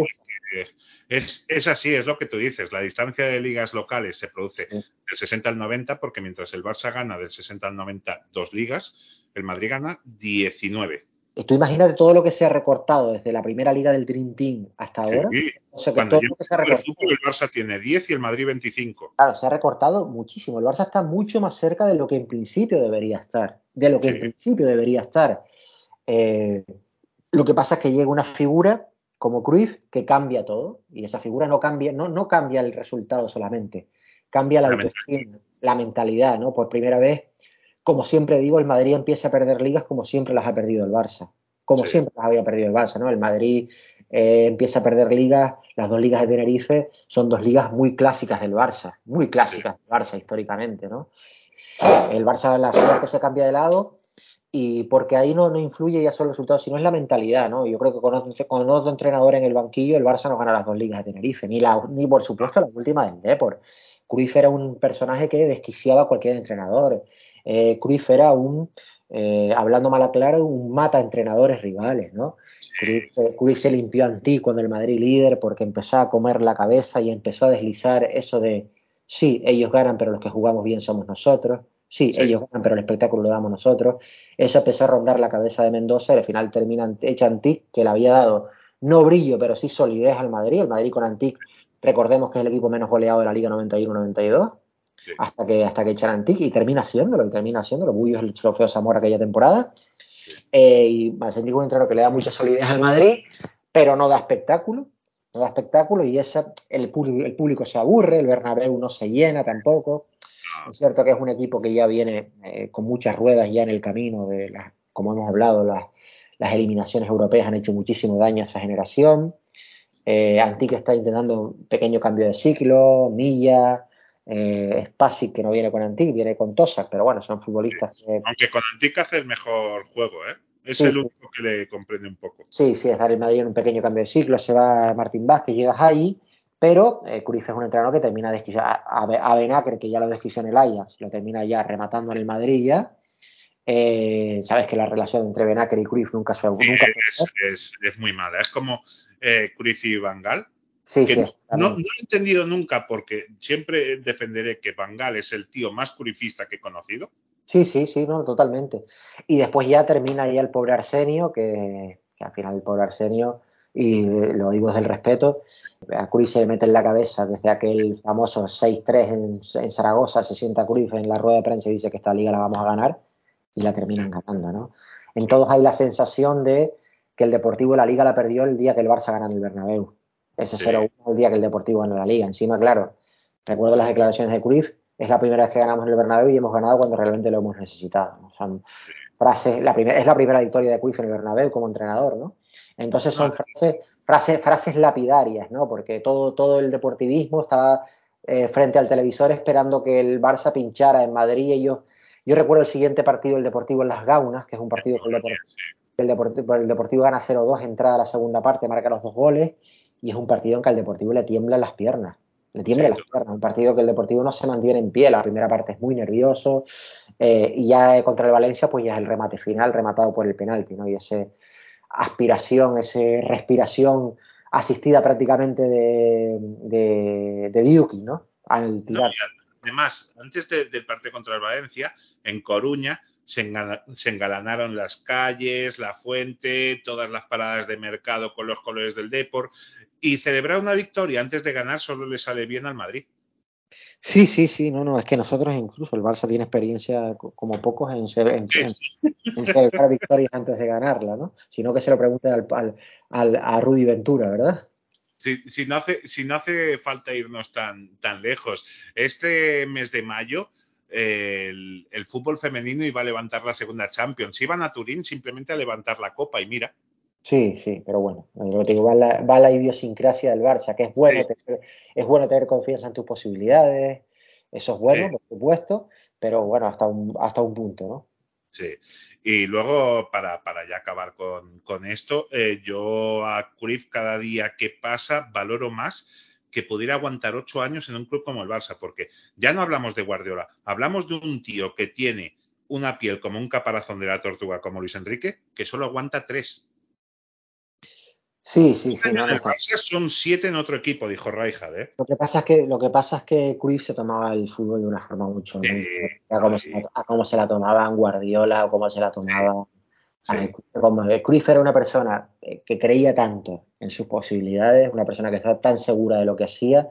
Es, es así, es lo que tú dices. La distancia de ligas locales se produce Sí. del 60 al 90, porque mientras el Barça gana del 60 al 90 dos ligas, el Madrid gana 19. Tú imagínate todo lo que se ha recortado desde la primera liga del Dream Team hasta ahora. Sí. O sea, que Cuando todo yo lo que se ha el recortado. el Barça tiene 10 y el Madrid 25. Claro, se ha recortado muchísimo. El Barça está mucho más cerca de lo que en principio debería estar. De lo que en principio debería estar. Eh, lo que pasa es que llega una figura como Cruyff que cambia todo. Y esa figura no cambia, no, no cambia el resultado solamente, cambia la La autoestima, la mentalidad, ¿no? Por primera vez, como siempre digo, el Madrid empieza a perder ligas como siempre las ha perdido el Barça. Como Sí. siempre las había perdido el Barça, ¿no? El Madrid eh, empieza a perder ligas, las dos ligas de Tenerife son dos ligas muy clásicas del Barça, muy clásicas del Barça históricamente, ¿no? El Barça la suerte se cambia de lado y porque ahí no, no influye ya solo el resultado, sino es la mentalidad, ¿no? Yo creo que con otro, con otro entrenador en el banquillo el Barça no gana las dos ligas de Tenerife, ni, la, ni por supuesto la última del Deport. Cruyff era un personaje que desquiciaba a cualquier entrenador. Eh, Cruyff era un, eh, hablando mal a claro, un mata entrenadores rivales, ¿no? Cruyff, Cruyff se limpió antí cuando el Madrid líder porque empezó a comer la cabeza y empezó a deslizar eso de sí, ellos ganan, pero los que jugamos bien somos nosotros. Sí, Sí. ellos ganan, pero el espectáculo lo damos nosotros. Eso empezó a rondar la cabeza de Mendoza y al final termina hecha Antic, que le había dado no brillo, pero sí solidez al Madrid. El Madrid con Antic, recordemos que es el equipo menos goleado de la Liga 91-92 Sí. hasta que hasta que echan a Antic y termina haciéndolo, y termina haciéndolo. Bullo es el trofeo Zamora aquella temporada. Eh, y Vicente es un entrenador que le da mucha solidez al Madrid, pero no da espectáculo. No da espectáculo y esa, el, el público se aburre, el Bernabéu no se llena tampoco. Es cierto que es un equipo que ya viene eh, con muchas ruedas ya en el camino de las, como hemos hablado, las, las eliminaciones europeas han hecho muchísimo daño a esa generación. Eh, Antique está intentando un pequeño cambio de ciclo, Milla, eh, Spasic que no viene con Antique, viene con Tosak, pero bueno, son futbolistas que Aunque con Antic hace el mejor juego, ¿eh? Es Sí, el sí. único que le comprende un poco. Sí, sí, es dar el Madrid en un pequeño cambio de ciclo, se va Martín Vázquez, llega ahí, pero eh, Cruyff es un entrenador que termina desquiciando a, a, Benacer, que ya lo desquició en el Ajax, lo termina ya rematando en el Madrid ya. Eh, Sabes que la relación entre Benacer y Cruyff nunca fue Y nunca es, es- es muy mala. Es como eh, Cruyff y Van Gaal, Sí, que sí, no, no he entendido nunca porque siempre defenderé que Van Gaal es el tío más curifista que he conocido. Sí, sí, sí, no, totalmente. Y después ya termina ya el pobre Arsenio, que, que al final el pobre Arsenio, y lo digo desde el respeto, a Cruyff se le mete en la cabeza desde aquel famoso 6-3 en, en Zaragoza, se sienta Cruyff en la rueda de prensa y dice que esta liga la vamos a ganar y la terminan ganando, ¿no? En todos hay la sensación de que el Deportivo la liga la perdió el día que el Barça gana en el Bernabéu. Ese Sí. 0-1 el día que el Deportivo gana la liga. Encima, claro, recuerdo las declaraciones de Cruyff, es la primera vez que ganamos en el Bernabéu y hemos ganado cuando realmente lo hemos necesitado. ¿no? Son frases, la primera, es la primera victoria de Cruyff en el Bernabéu como entrenador, ¿no? Entonces son Ah. frases, frases, frases lapidarias, ¿no? Porque todo, todo el deportivismo estaba eh, frente al televisor esperando que el Barça pinchara en Madrid. Ellos, yo recuerdo el siguiente partido del Deportivo en Las Gaunas, que es un partido que el, Depor- el Deportivo, el Deportivo gana 0-2, entrada a la segunda parte, marca los dos goles, y es un partido en que al Deportivo le tiemblan las piernas. Le tiemblan las piernas. Un partido que el Deportivo no se mantiene en pie. La primera parte es muy nervioso. eh, y ya eh, contra el Valencia, pues ya es el remate final, rematado por el penalti, ¿no? Y ese aspiración, esa respiración asistida prácticamente de, de, de Diuki, ¿no? Al tirar. además, antes de- del partido contra el Valencia, en Coruña se, engala- se engalanaron las calles, la fuente, todas las paradas de mercado con los colores del Deport. Y celebrar una victoria antes de ganar solo le sale bien al Madrid. Sí, sí, sí, no, no, es que nosotros incluso el Barça tiene experiencia co- como pocos en, ser- en, celebrar victorias antes de ganarla, ¿no? Sino que se lo pregunten al, al- al- a Rudy Ventura, ¿verdad? Si, si no hace, si no hace falta irnos tan, tan lejos, este mes de mayo el, el fútbol femenino iba a levantar la segunda Champions. Iban a Turín simplemente a levantar la copa y mira, Sí, sí, pero bueno, lo que te digo, va la, va la idiosincrasia del Barça, que es bueno, Sí. tener, es bueno tener confianza en tus posibilidades, eso es bueno, Sí. por supuesto, pero bueno, hasta un, hasta un punto, ¿no? Sí. Y luego, para, para ya acabar con, con esto, eh, yo a Cruyff cada día que pasa valoro más que pudiera aguantar ocho años en un club como el Barça, porque ya no hablamos de Guardiola, hablamos de un tío que tiene una piel como un caparazón de la tortuga como Luis Enrique, que solo aguanta tres. Sí, sí, sí, no, no son siete en otro equipo, dijo Rijkaard, ¿eh? Lo que pasa es que, lo que pasa es que Cruyff se tomaba el fútbol de una forma mucho, Sí, a cómo, se, la- a cómo se la tomaban Guardiola o cómo se la tomaba como eh, Cruyff era una persona que creía tanto en sus posibilidades, una persona que estaba tan segura de lo que hacía,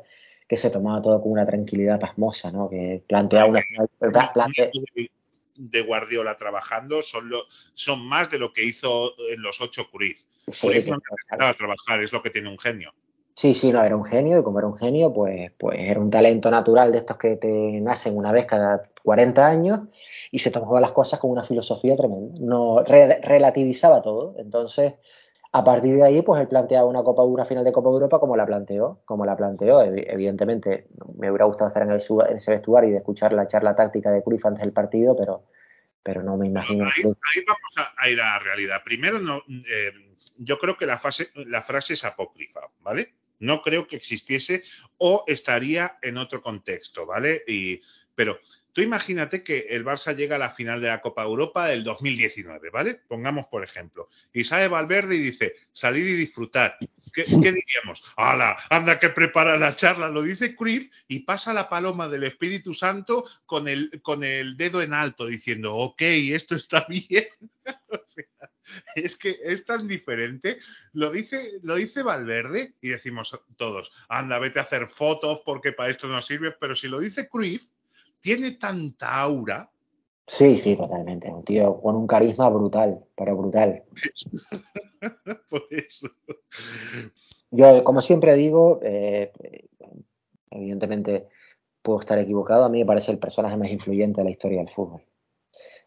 que se tomaba todo con una tranquilidad pasmosa, ¿no? Que planteaba una de- de Guardiola trabajando son, lo, son más de lo que hizo en los ocho Cruyff. sí, Cruyff no necesitaba trabajar, es lo que tiene un genio. Sí, sí, no, era un genio y como era un genio, pues, pues era un talento natural de estos que te nacen una vez cada 40 años y se tomaba las cosas con una filosofía tremenda. No re- relativizaba todo. Entonces, a partir de ahí, pues él planteaba una Copa una final de Copa Europa como la planteó, como la planteó. Evi- Evidentemente, me hubiera gustado estar en, el en ese vestuario y de escuchar la charla táctica de Cruyff antes del partido, pero, pero no me imagino. Ahí, ahí vamos a, a ir a la realidad. Primero, no, eh, yo creo que la, fase, la frase es apócrifa, ¿vale? No creo que existiese o estaría en otro contexto, ¿vale? Y, pero tú imagínate que el Barça llega a la final de la Copa Europa del 2019, ¿vale? Pongamos por ejemplo. Y Valverde y dice, salid y disfrutad. ¿Qué, diríamos? ¡Hala! Anda que prepara la charla, lo dice Cruyff y pasa la paloma del Espíritu Santo con el, dedo en alto diciendo, ok, esto está bien. O sea, es que es tan diferente. Lo dice, lo dice Valverde y decimos todos, anda, vete a hacer fotos porque para esto no sirve, pero si lo dice Cruyff, tiene tanta aura. Sí, sí, totalmente. Un tío con un carisma brutal, pero brutal. Por eso. Yo, como siempre digo, eh, evidentemente puedo estar equivocado, a mí me parece el personaje más influyente de la historia del fútbol.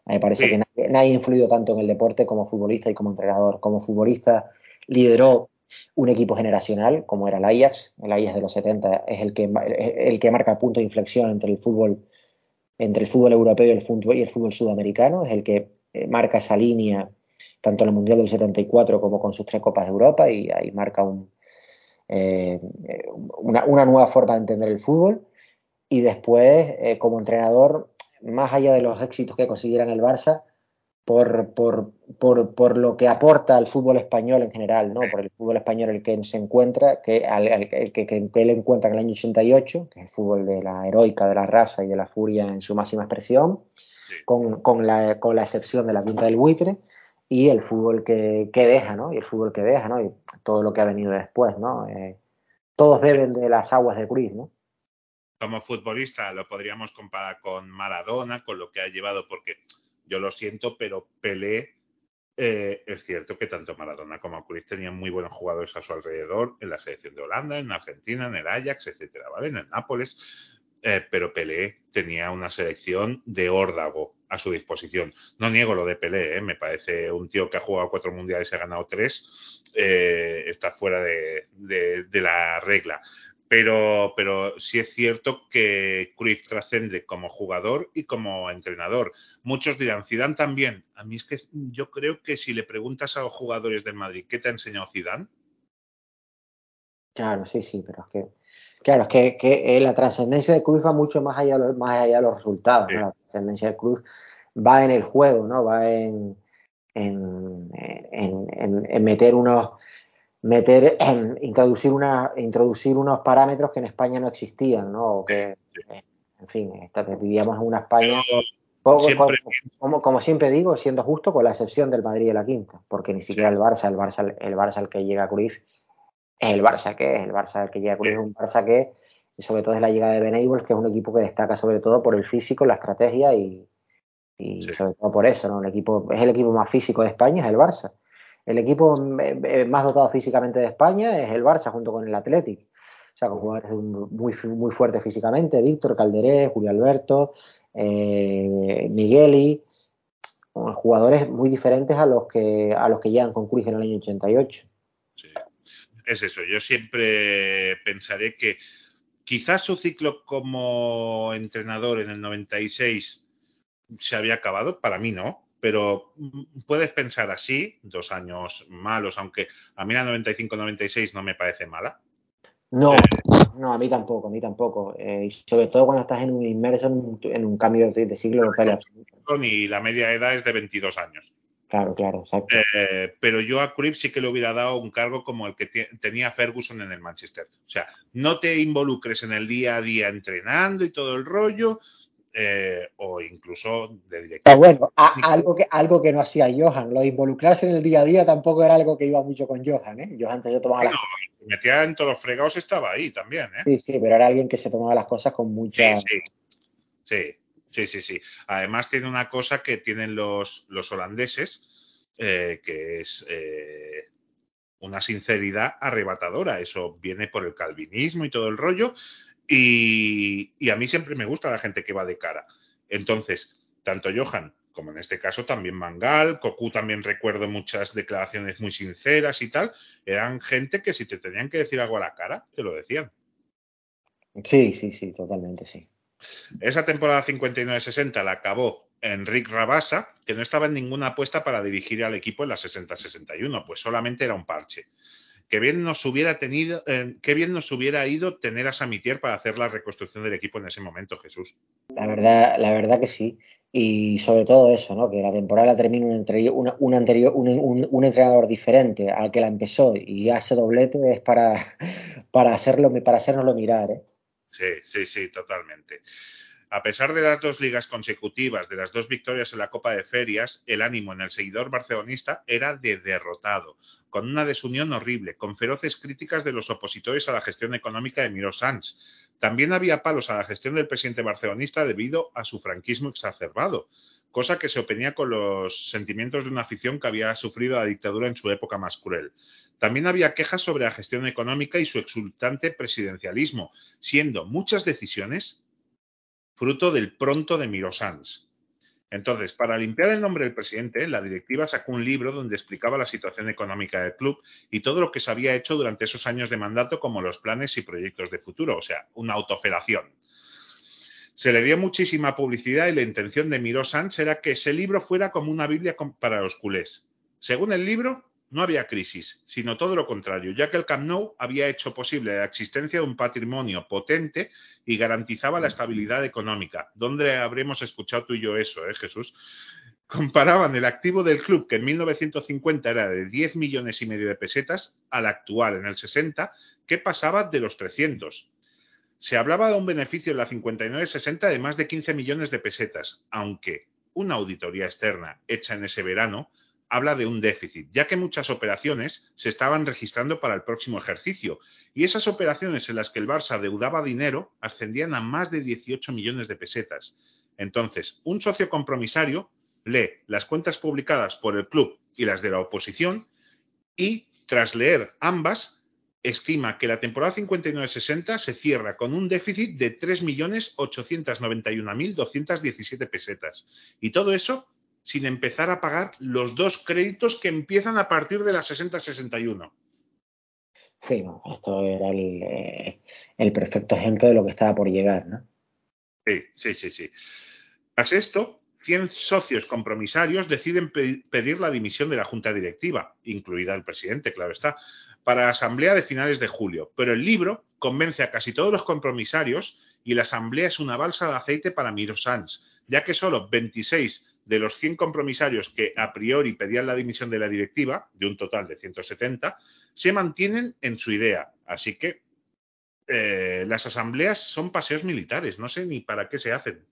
A mí me parece Sí. que nadie, nadie ha influido tanto en el deporte como futbolista y como entrenador. Como futbolista lideró un equipo generacional como era el Ajax. El Ajax de los 70 es el que, el que marca punto de inflexión entre el fútbol, entre el fútbol europeo y el fútbol, y el fútbol sudamericano. Es el que eh, marca esa línea tanto en el Mundial del 74 como con sus tres Copas de Europa y ahí marca eh, una, una nueva forma de entender el fútbol. Y después, eh, como entrenador, más allá de los éxitos que consiguiera en el Barça, por, por, por, por lo que aporta al fútbol español en general, ¿no? Por el fútbol español el que se encuentra, que, al, al- el que, que- él encuentra en el año 88, que es el fútbol de la heroica, de la raza y de la furia en su máxima expresión, Sí. con, con la, con la excepción de la quinta del buitre, y el fútbol que, que deja, ¿no? Y el fútbol que deja, ¿no? Y todo lo que ha venido después, ¿no? Eh, todos beben de las aguas de Cruz, ¿no? Como futbolista lo podríamos comparar con Maradona, con lo que ha llevado, porque yo lo siento, pero Pelé eh, es cierto que tanto Maradona como Cruyff tenían muy buenos jugadores a su alrededor en la selección de Holanda, en Argentina, en el Ajax, etcétera, ¿vale? En el Nápoles. Eh, pero Pelé tenía una selección de órdago a su disposición. No niego lo de Pelé, ¿eh? me parece un tío que ha jugado cuatro mundiales y ha ganado tres, eh, está fuera de, de- de la regla. Pero, pero sí es cierto que Cruyff trascende como jugador y como entrenador. Muchos dirán, Zidane también. A mí es que yo creo que si le preguntas a los jugadores del Madrid, ¿qué te ha enseñado Zidane? Claro, sí, sí, pero es que, claro, es que, que, eh, la trascendencia de Cruz va mucho más allá, de los- más allá de los resultados, Sí. ¿no? La trascendencia de Cruz va en el juego, ¿no? Va en, en, en- en- en meter unos, meter, introducir una, introducir unos parámetros que en España no existían, ¿no? O que, eh, en fin, esta- vivíamos en una España Pero poco- siempre como, como, siempre digo, siendo justo, con la excepción del Madrid y la Quinta, porque ni siquiera el Barça, el Barça, el Barça al que llega a Cruz es el Barça que es, el Barça al que llega a Cruz es un Barça que, sobre todo es la llegada de Benables, que es un equipo que destaca sobre todo por el físico, la estrategia y, y Sí. sobre todo por eso, ¿no? El equipo, es el equipo más físico de España, es el Barça. El equipo eh, eh, más dotado físicamente de España es el Barça junto con el Athletic. O sea, con jugadores muy, muy fuertes físicamente, Víctor, Calderé, Julio Alberto, eh, Migueli, jugadores muy diferentes a los que a los que llegan con en el año 88. Sí. Es eso, yo siempre pensaré que quizás su ciclo como entrenador en el 96 se había acabado, para mí no, pero mm, puedes pensar así, dos años malos, aunque a mí la 95-96 no me parece mala. No, no, a mí tampoco, a mí tampoco. Eh, y sobre todo cuando estás en un inmerso en un, en un cambio de, de siglo total y absoluto. Y la media edad es de 22 años. Claro, claro, exacto. Eh, pero yo a Cruyff sí que le hubiera dado un cargo como el que tenía Ferguson en el Manchester. O sea, no te involucres en el día a día entrenando y todo el rollo. Eh, o incluso de Pero director. bueno, a- algo, que, algo que no hacía Johan, lo de involucrarse en el día a día tampoco era algo que iba mucho con Johan, ¿eh? Johan te tomaba las Bueno, se metía en todos los fregados, estaba ahí también, ¿eh? Sí, sí, pero era alguien que se tomaba las cosas con mucha. sí. Sí, sí, sí, sí. Además tiene una cosa que tienen los, los holandeses, eh, que es eh, una sinceridad arrebatadora. Eso viene por el calvinismo y todo el rollo. Y, y a mí siempre me gusta la gente que va de cara. Entonces, tanto Johan como en este caso también Mangal, Cocu también recuerdo muchas declaraciones muy sinceras y tal, eran gente que si te tenían que decir algo a la cara, te lo decían. Sí, sí, sí, totalmente, sí. Esa temporada 59-60 la acabó Enric Rabasa, que no estaba en ninguna apuesta para dirigir al equipo en la 60-61, pues solamente era un parche. Qué bien nos hubiera tenido, eh, qué bien nos hubiera ido tener a Samitier para hacer la reconstrucción del equipo en ese momento, Jesús. La verdad, la verdad que sí. Y sobre todo eso, ¿no? Que la temporada termina un, una- un anterior, un, un- un entrenador diferente al que la empezó y hace doblete es para, para hacerlo, para hacérnoslo mirar, ¿eh? Sí, sí, sí, totalmente. A pesar de las dos ligas consecutivas, de las dos victorias en la Copa de Ferias, el ánimo en el seguidor barcelonista era de derrotado, con una desunión horrible, con feroces críticas de los opositores a la gestión económica de Miró Sanz. También había palos a la gestión del presidente barcelonista debido a su franquismo exacerbado, cosa que se oponía con los sentimientos de una afición que había sufrido la dictadura en su época más cruel. También había quejas sobre la gestión económica y su exultante presidencialismo, siendo muchas decisiones fruto del pronto de Miró Sanz. Entonces, para limpiar el nombre del presidente, la directiva sacó un libro donde explicaba la situación económica del club y todo lo que se había hecho durante esos años de mandato, como los planes y proyectos de futuro, o sea, una autofelación. Se le dio muchísima publicidad y la intención de Miró Sanz era que ese libro fuera como una Biblia para los culés. Según el libro, no había crisis, sino todo lo contrario, ya que el Camp Nou había hecho posible la existencia de un patrimonio potente y garantizaba la estabilidad económica. ¿Dónde habremos escuchado tú y yo eso, eh, Jesús? Comparaban el activo del club, que en 1950 era de 10 millones y medio de pesetas, al actual, en el 60, que pasaba de los 300. Se hablaba de un beneficio en la 59-60 de más de 15 millones de pesetas, aunque una auditoría externa hecha en ese verano habla de un déficit, ya que muchas operaciones se estaban registrando para el próximo ejercicio, y esas operaciones en las que el Barça deudaba dinero ascendían a más de 18 millones de pesetas. Entonces, un socio compromisario lee las cuentas publicadas por el club y las de la oposición y, tras leer ambas, estima que la temporada 59-60 se cierra con un déficit de 3.891.217 pesetas. Y todo eso sin empezar a pagar los dos créditos que empiezan a partir de la 60-61. Sí, no, esto era el, eh, el perfecto ejemplo de lo que estaba por llegar, ¿no? Sí, sí, sí, sí. Tras esto, 100 socios compromisarios deciden pe- pedir la dimisión de la junta directiva, incluida el presidente, claro está, para la asamblea de finales de julio. Pero el libro convence a casi todos los compromisarios y la asamblea es una balsa de aceite para Miro Sanz, ya que solo 26 de los 100 compromisarios que a priori pedían la dimisión de la directiva, de un total de 170, se mantienen en su idea. Así que eh, las asambleas son paseos militares, no sé ni para qué se hacen.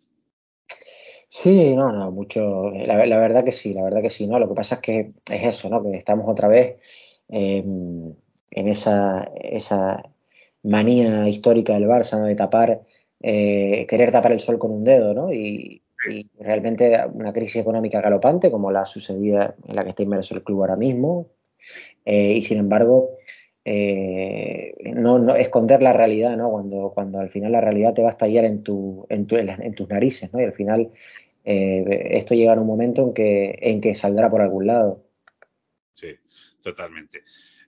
Sí, no, no, mucho. La, verdad que sí, la verdad que sí, ¿no? Lo que pasa es que es eso, ¿no? Que estamos otra vez eh, en esa, esa manía histórica del Barça, ¿no? De tapar, eh, querer tapar el sol con un dedo, ¿no? Y, y realmente una crisis económica galopante, como la sucedida en la que está inmerso el club ahora mismo, eh, y sin embargo, eh, no, no esconder la realidad, ¿no? Cuando, cuando al final la realidad te va a estallar en, tu, en, tu, en, las- en tus narices, ¿no? Y al final eh, esto llegará a un momento en que, en que saldrá por algún lado. Sí, totalmente.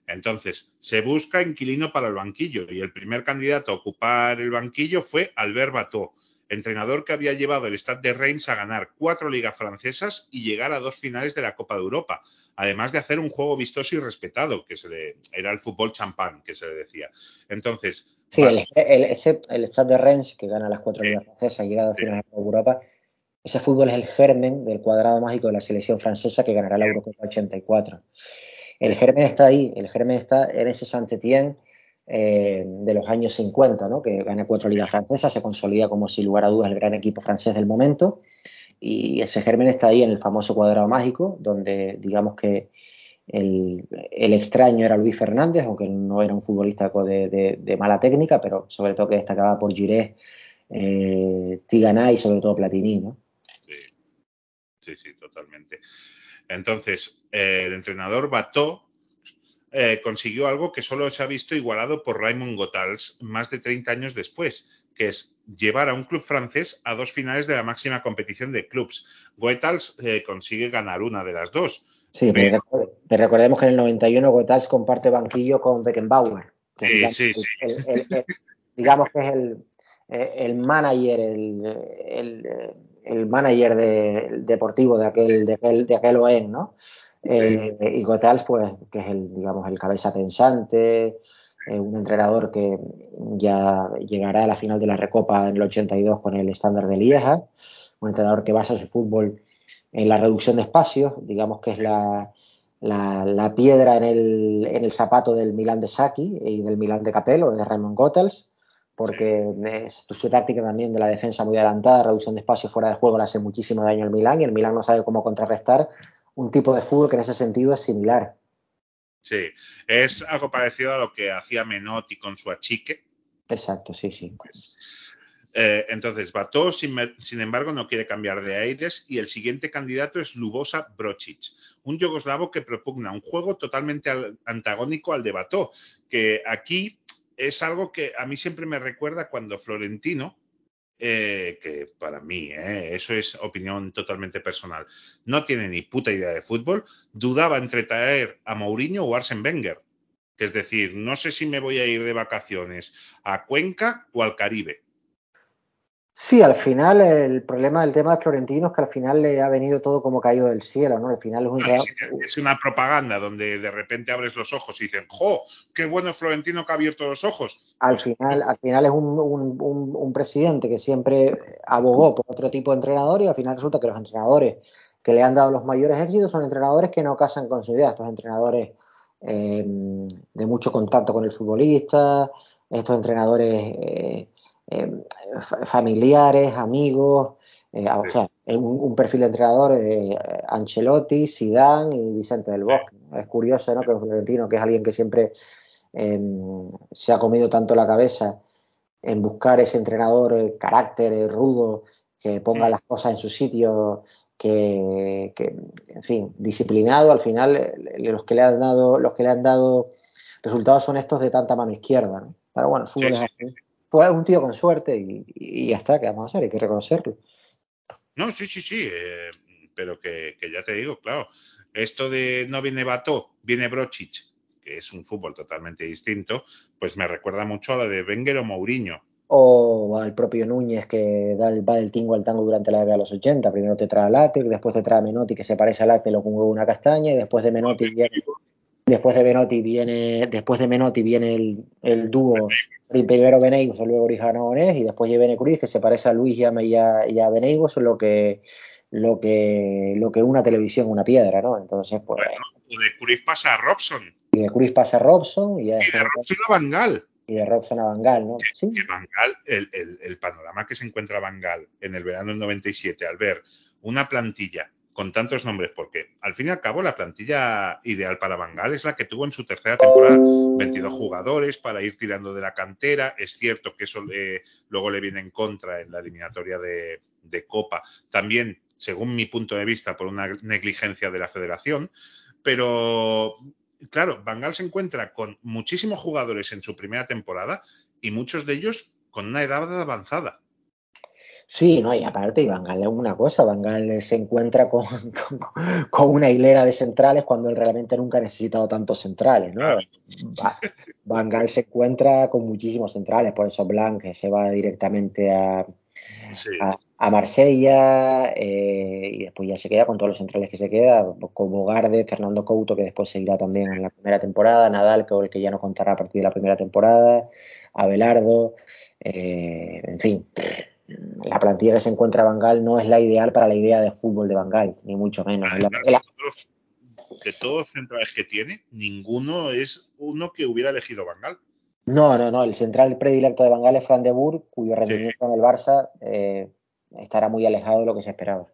Entonces, se busca inquilino para el banquillo y el primer candidato a ocupar el banquillo fue Albert Bateau, entrenador que había llevado el Stade de Reims a ganar cuatro ligas francesas y llegar a dos finales de la Copa de Europa, además de hacer un juego vistoso y respetado, que se le, era el fútbol champán, que se le decía. Entonces, Sí, el, el, ese, el Stade de Rennes, que gana las cuatro ligas francesas y llega a dos finales de Europa, ese fútbol es el germen del cuadrado mágico de la selección francesa que ganará la Eurocopa 84. El germen está ahí, el germen está en ese Saint-Étienne eh, de los años 50, ¿no? que gana cuatro ligas francesas, se consolida como sin lugar a dudas el gran equipo francés del momento y ese germen está ahí en el famoso cuadrado mágico, donde digamos que el, el extraño era Luis Fernández, aunque no era un futbolista de, de, mala técnica, pero sobre todo que destacaba por Giré, eh, Tigana y sobre todo Platini, ¿no? Sí, sí, totalmente. Entonces, eh, el entrenador Bateau eh, consiguió algo que solo se ha visto igualado por Raymond Gotals más de 30 años después, que es llevar a un club francés a dos finales de la máxima competición de clubs. Gotals eh, consigue ganar una de las dos. Sí, pero, pero recordemos que en el 91 Gotals comparte banquillo con Beckenbauer. Que Sí, digamos, sí, sí. el- el- el- digamos que es el, eh, el manager, el, eh, manager de- deportivo de aquel, de aquel, de aquel OEN, ¿no? Eh, y Gotals, pues, que es el, digamos, el cabeza pensante, eh, un entrenador que ya llegará a la final de la Recopa en el 82 con el estándar de Lieja, un entrenador que basa su fútbol en la reducción de espacios, digamos que es la, la, la piedra en el, en el zapato del Milán de Saki y del Milán de Capello, de Raymond Goethals, porque es, su táctica también de la defensa muy adelantada, reducción de espacio fuera de juego le hace muchísimo daño al Milán y el Milán no sabe cómo contrarrestar un tipo de fútbol que en ese sentido es similar. Sí, es algo parecido a lo que hacía Menotti con su achique. Exacto, sí, sí. Eh, entonces, Bato, sin, sin, embargo, no quiere cambiar de aires y el siguiente candidato es Lubosa Brocic, un yugoslavo que propugna un juego totalmente al, antagónico al de Bato, que aquí es algo que a mí siempre me recuerda cuando Florentino, eh, que para mí, eh, eso es opinión totalmente personal, no tiene ni puta idea de fútbol, dudaba entre traer a Mourinho o Arsene Wenger. Que es decir, no sé si me voy a ir de vacaciones a Cuenca o al Caribe. Sí, al final el problema del tema de Florentino es que al final le ha venido todo como caído del cielo, ¿no? Al final es un no, es una propaganda donde de repente abres los ojos y dicen, ¡jo! ¡Qué bueno Florentino que ha abierto los ojos! Al final, al final es un, un, un, un, presidente que siempre abogó por otro tipo de entrenador y al final resulta que los entrenadores que le han dado los mayores éxitos son entrenadores que no casan con su idea, estos entrenadores eh, de mucho contacto con el futbolista, estos entrenadores eh, familiares, amigos, eh, o sea, un, un, perfil de entrenador, eh, Ancelotti, Zidane y Vicente del Bosque. Es curioso, ¿no? Que Florentino, que es alguien que siempre eh, se ha comido tanto la cabeza en buscar ese entrenador eh, carácter rudo, que ponga sí. las cosas en su sitio, que, que, en fin, disciplinado, al final los que le han dado, los que le han dado resultados son estos de tanta mano izquierda, ¿no? Pero bueno, fútbol sí, es así. Fue un tío con suerte y, y, ya está, que vamos a hacer, hay que reconocerlo. No, sí, sí, sí, eh, pero que, que, ya te digo, claro, esto de no viene Bato, viene Brocic, que es un fútbol totalmente distinto, pues me recuerda mucho a lo de Wenger o Mourinho. O al propio Núñez que da el, va del tingo al tango durante la década de los 80. Primero te trae a Late, después te trae a Menotti que se parece a Late, lo con una castaña, y después de Menotti viene, después de Menotti viene, después de Menotti viene el, el dúo primero Beneigos, luego Orijana Bonés, y después Bene Cruz, que se parece a Luis y a, y a, Beneigos, lo que lo que lo que una televisión una piedra, ¿no? Entonces, pues. Bueno, de Cruz pasa a Robson. Y de Cruz pasa a Robson. Y, y de Robson a Bangal. Y de Robson a Bangal, ¿no? Sí. que Bangal, el, el, el, panorama que se encuentra Bangal en el verano del 97 al ver una plantilla con tantos nombres, porque al fin y al cabo la plantilla ideal para Bangal es la que tuvo en su tercera temporada, 22 jugadores para ir tirando de la cantera, es cierto que eso le, luego le viene en contra en la eliminatoria de, de Copa, también según mi punto de vista por una negligencia de la federación, pero claro, Bangal se encuentra con muchísimos jugadores en su primera temporada y muchos de ellos con una edad avanzada. Sí, no, y aparte, Bangal es una cosa, Bangal se encuentra con, con, con, una hilera de centrales cuando él realmente nunca ha necesitado tantos centrales, ¿no? Claro. Bangal se encuentra con muchísimos centrales, por eso Blanc se va directamente a, sí. a, a, Marsella eh, y después ya se queda con todos los centrales que se queda, como Garde, Fernando Couto, que después seguirá también en la primera temporada, Nadal, que el que ya no contará a partir de la primera temporada, Abelardo, eh, en fin la plantilla que se encuentra Bangal no es la ideal para la idea de fútbol de Bangal, ni mucho menos. Además, la, la... De todos los centrales que tiene, ninguno es uno que hubiera elegido Bangal. No, no, no. El central predilecto de Bangal es Fran de Boer, cuyo rendimiento en el Barça eh, estará muy alejado de lo que se esperaba.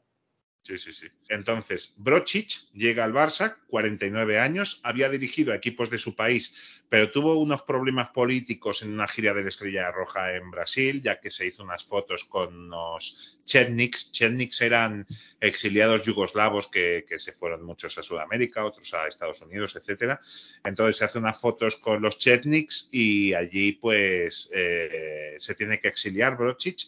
Sí, sí, sí. Entonces, Brocic llega al Barça, 49 años, había dirigido a equipos de su país, pero tuvo unos problemas políticos en una gira de la Estrella Roja en Brasil, ya que se hizo unas fotos con los Chetniks. Chetniks eran exiliados yugoslavos que, se fueron muchos a Sudamérica, otros a Estados Unidos, etcétera. Entonces se hace unas fotos con los Chetniks y allí pues eh, se tiene que exiliar Brocic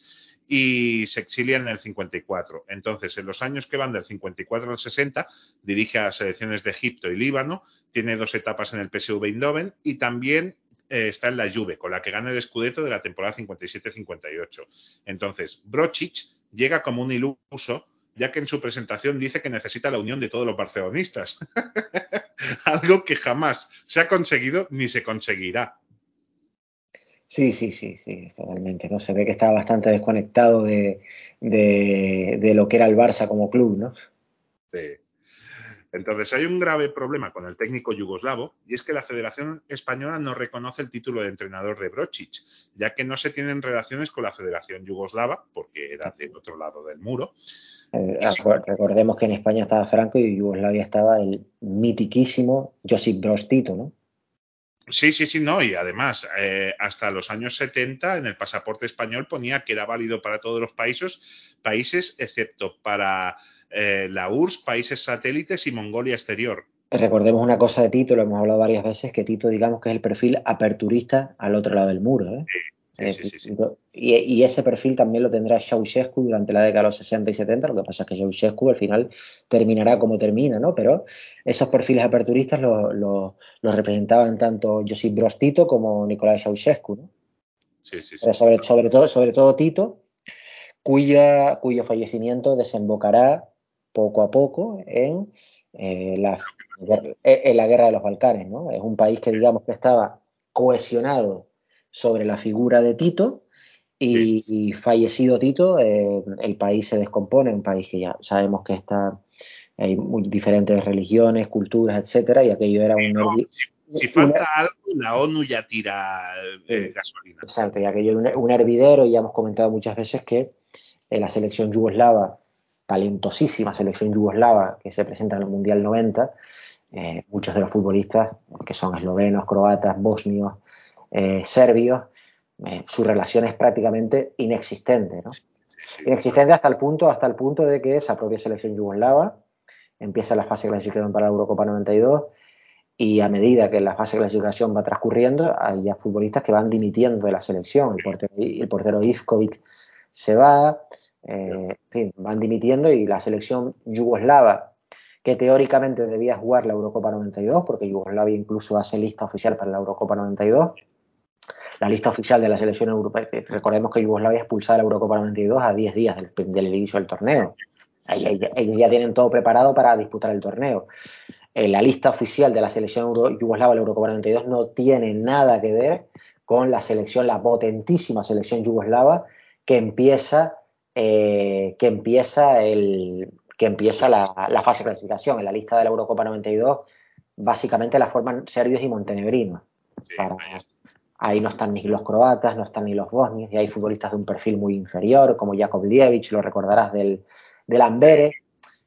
y se exilia en el 54. Entonces, en los años que van del 54 al 60, dirige a las selecciones de Egipto y Líbano, tiene dos etapas en el PSV Eindhoven y también eh, está en la Juve, con la que gana el Scudetto de la temporada 57-58. Entonces, Brocic llega como un iluso, ya que en su presentación dice que necesita la unión de todos los barcelonistas. Algo que jamás se ha conseguido ni se conseguirá. Sí, sí, sí, sí, totalmente. ¿no? Se ve que estaba bastante desconectado de, de, de lo que era el Barça como club, ¿no? Sí. Entonces hay un grave problema con el técnico yugoslavo y es que la Federación Española no reconoce el título de entrenador de Brocic, ya que no se tienen relaciones con la Federación Yugoslava, porque era del otro lado del muro. Eh, recordemos que en España estaba Franco y en Yugoslavia estaba el mitiquísimo Josip Broz Tito, ¿no? Sí, sí, sí, no. Y además, eh, hasta los años 70 en el pasaporte español ponía que era válido para todos los países, países excepto para eh, la URSS, países satélites y Mongolia exterior. Recordemos una cosa de Tito, lo hemos hablado varias veces, que Tito digamos que es el perfil aperturista al otro lado del muro. ¿eh? Sí, sí, sí, sí. Y, y, ese perfil también lo tendrá Ceausescu durante la década de los 60 y 70, lo que pasa es que Ceausescu al final terminará como termina, ¿no? Pero esos perfiles aperturistas los lo, lo representaban tanto Josip Broz Tito como Nicolás Ceausescu, ¿no? Sí, sí, sí. Pero sobre, sobre, todo, sobre todo Tito, cuya, cuyo fallecimiento desembocará poco a poco en, eh, la, en la guerra de los Balcanes, ¿no? Es un país que digamos que estaba cohesionado sobre la figura de Tito y, sí. y fallecido Tito, eh, el país se descompone, un país que ya sabemos que está, hay muy diferentes religiones, culturas, etcétera, y aquello era un... No, si, si, falta una, algo, la ONU ya tira eh, gasolina. Exacto, y aquello un, un hervidero, y ya hemos comentado muchas veces que eh, la selección yugoslava, talentosísima selección yugoslava que se presenta en el Mundial 90, eh, muchos de los futbolistas, que son eslovenos, croatas, bosnios, eh, serbios, eh, su relación es prácticamente inexistente, ¿no? Inexistente hasta el punto, hasta el punto de que esa propia selección yugoslava empieza la fase de clasificación para la Eurocopa 92 y a medida que la fase de clasificación va transcurriendo, hay ya futbolistas que van dimitiendo de la selección. El portero, el portero Ivkovic se va, eh, en fin, van dimitiendo y la selección yugoslava, que teóricamente debía jugar la Eurocopa 92, porque Yugoslavia incluso hace lista oficial para la Eurocopa 92, la lista oficial de la selección europea, recordemos que Yugoslavia expulsada de la Eurocopa 92 a 10 días del, del inicio del torneo. Ellos ya tienen todo preparado para disputar el torneo. Eh, la lista oficial de la selección Euro yugoslava, la Eurocopa 92, no tiene nada que ver con la selección, la potentísima selección yugoslava que empieza, eh, que empieza, el, que empieza la, la, fase de clasificación. En la lista de la Eurocopa 92, básicamente la forman serbios y montenegrinos. Sí, para, ahí no están ni los croatas, no están ni los bosnios, y hay futbolistas de un perfil muy inferior, como Jakov Lievic, lo recordarás del, del Ambere,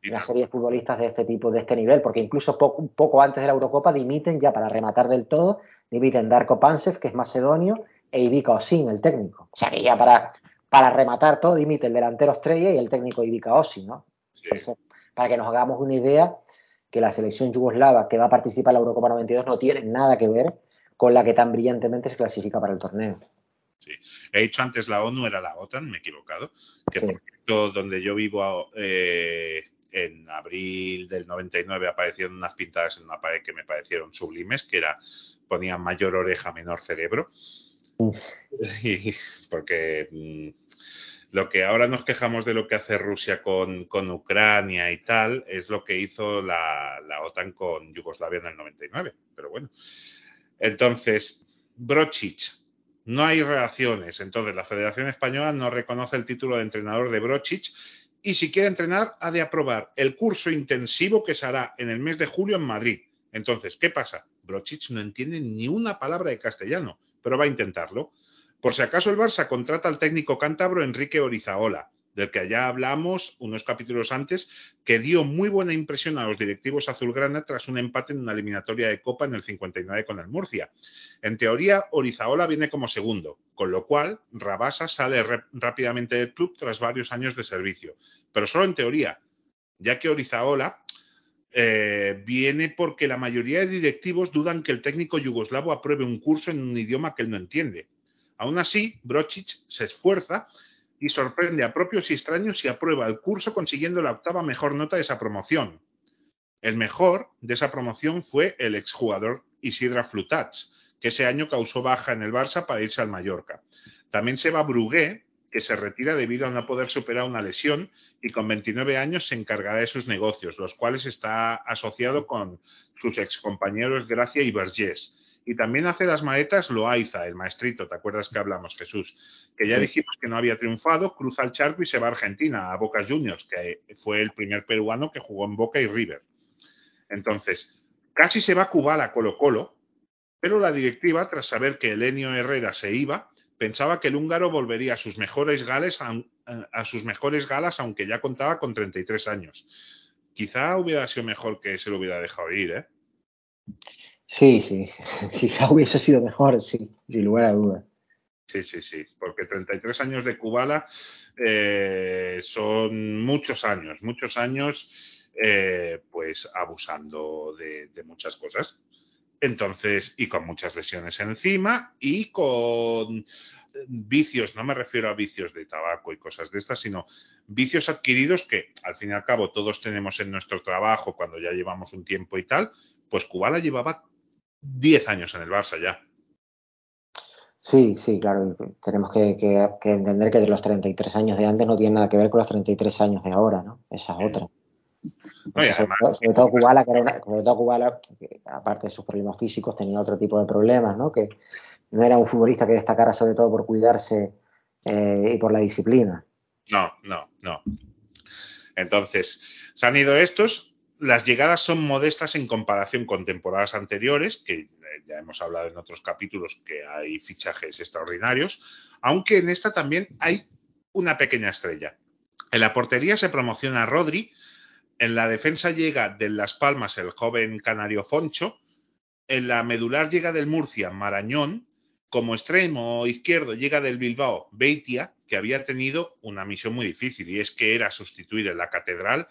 una serie de futbolistas de este tipo, de este nivel, porque incluso poco, poco antes de la Eurocopa dimiten, ya para rematar del todo, dimiten Darko Pancev, que es macedonio, e Ivica Osin, el técnico. O sea que ya para, para rematar todo, dimite el delantero estrella y el técnico Ivica Osin, ¿no? Sí. Entonces, para que nos hagamos una idea, que la selección yugoslava que va a participar en la Eurocopa 92 no tiene nada que ver con la que tan brillantemente se clasifica para el torneo. Sí. He dicho antes la ONU, era la OTAN, me he equivocado. Que sí. por cierto, donde yo vivo eh, en abril del 99 aparecieron unas pintadas en una pared que me parecieron sublimes, que era, ponían mayor oreja, menor cerebro. Y, porque mmm, lo que ahora nos quejamos de lo que hace Rusia con, con Ucrania y tal, es lo que hizo la, la OTAN con Yugoslavia en el 99. Pero bueno. Entonces, Brocic, no hay relaciones. Entonces, la Federación Española no reconoce el título de entrenador de Brocic y si quiere entrenar ha de aprobar el curso intensivo que se hará en el mes de julio en Madrid. Entonces, ¿qué pasa? Brocic no entiende ni una palabra de castellano, pero va a intentarlo. Por si acaso el Barça contrata al técnico cántabro Enrique Orizaola, del que ya hablamos unos capítulos antes, que dio muy buena impresión a los directivos azulgrana tras un empate en una eliminatoria de Copa en el 59 con el Murcia. En teoría, Orizaola viene como segundo, con lo cual Rabasa sale rápidamente del club tras varios años de servicio, pero solo en teoría, ya que Orizaola eh, viene porque la mayoría de directivos dudan que el técnico yugoslavo apruebe un curso en un idioma que él no entiende. Aún así, Brocic se esfuerza y sorprende a propios y extraños y aprueba el curso consiguiendo la octava mejor nota de esa promoción. El mejor de esa promoción fue el exjugador Isidra Flutats, que ese año causó baja en el Barça para irse al Mallorca. También se va Brugué, que se retira debido a no poder superar una lesión y con 29 años se encargará de sus negocios, los cuales está asociado con sus excompañeros Gracia y Vergés y también hace las maletas Loaiza, el maestrito, ¿te acuerdas que hablamos, Jesús? Que ya dijimos que no había triunfado, cruza el charco y se va a Argentina, a Boca Juniors, que fue el primer peruano que jugó en Boca y River. Entonces, casi se va a Cubala a Colo Colo, pero la directiva, tras saber que Elenio Herrera se iba, pensaba que el húngaro volvería a sus mejores, gales, a, a sus mejores galas, aunque ya contaba con 33 años. Quizá hubiera sido mejor que se lo hubiera dejado ir, ¿eh? Sí, sí, quizá hubiese sido mejor, sí, sin lugar a dudas. Sí, sí, sí, porque 33 años de Kubala eh, son muchos años, muchos años, eh, pues abusando de, de, muchas cosas. Entonces, y con muchas lesiones encima y con vicios, no me refiero a vicios de tabaco y cosas de estas, sino vicios adquiridos que al fin y al cabo todos tenemos en nuestro trabajo cuando ya llevamos un tiempo y tal, pues Kubala llevaba 10 años en el Barça ya. Sí, sí, claro. Tenemos que, que, que, entender que de los 33 años de antes no tiene nada que ver con los 33 años de ahora, ¿no? Esa es otra. No, sobre, además, todo, sobre, todo, Kubala, que era una, sobre todo Kubala, que aparte de sus problemas físicos, tenía otro tipo de problemas, ¿no? Que no era un futbolista que destacara sobre todo por cuidarse eh, y por la disciplina. No, no, no. Entonces, se han ido estos, las llegadas son modestas en comparación con temporadas anteriores, que ya hemos hablado en otros capítulos que hay fichajes extraordinarios, aunque en esta también hay una pequeña estrella. En la portería se promociona Rodri, en la defensa llega de Las Palmas el joven canario Foncho, en la medular llega del Murcia Marañón, como extremo izquierdo llega del Bilbao Beitia, que había tenido una misión muy difícil y es que era sustituir en la catedral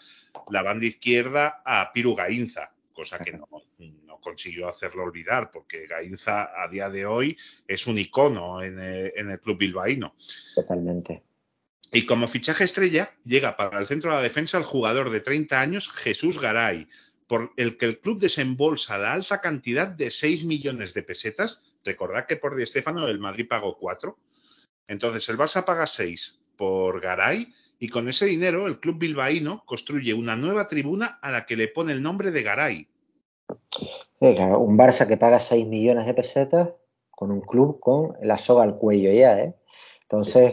la banda izquierda a Piru Gainza, cosa que no, no, consiguió hacerlo olvidar porque Gainza a día de hoy es un icono en el, en el club bilbaíno. Totalmente. Y como fichaje estrella llega para el centro de la defensa el jugador de 30 años Jesús Garay, por el que el club desembolsa la alta cantidad de 6 millones de pesetas. Recordad que por Di Stéfano el Madrid pagó 4. Entonces el Barça paga 6 por Garay y con ese dinero el club bilbaíno construye una nueva tribuna a la que le pone el nombre de Garay. Claro, un Barça que paga 6 millones de pesetas con un club con la soga al cuello ya, ¿eh? Entonces,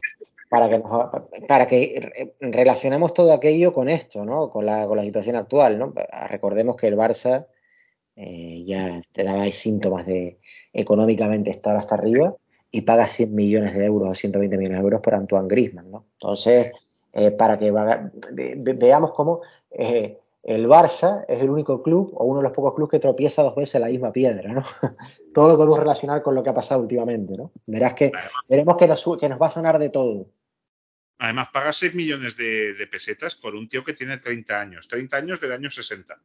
para que, nos, para que relacionemos todo aquello con esto, ¿no? Con la, con la situación actual, ¿no? Recordemos que el Barça eh, ya te daba síntomas de económicamente estar hasta arriba y paga 100 millones de euros o 120 millones de euros por Antoine Griezmann, ¿no? Entonces, eh, para que ve, veamos cómo eh, el Barça es el único club o uno de los pocos clubes que tropieza dos veces la misma piedra, ¿no? todo lo podemos relacionar con lo que ha pasado últimamente, ¿no? Verás que veremos que nos, que nos va a sonar de todo. Además, paga 6 millones de, de, pesetas por un tío que tiene 30 años, 30 años del año 60.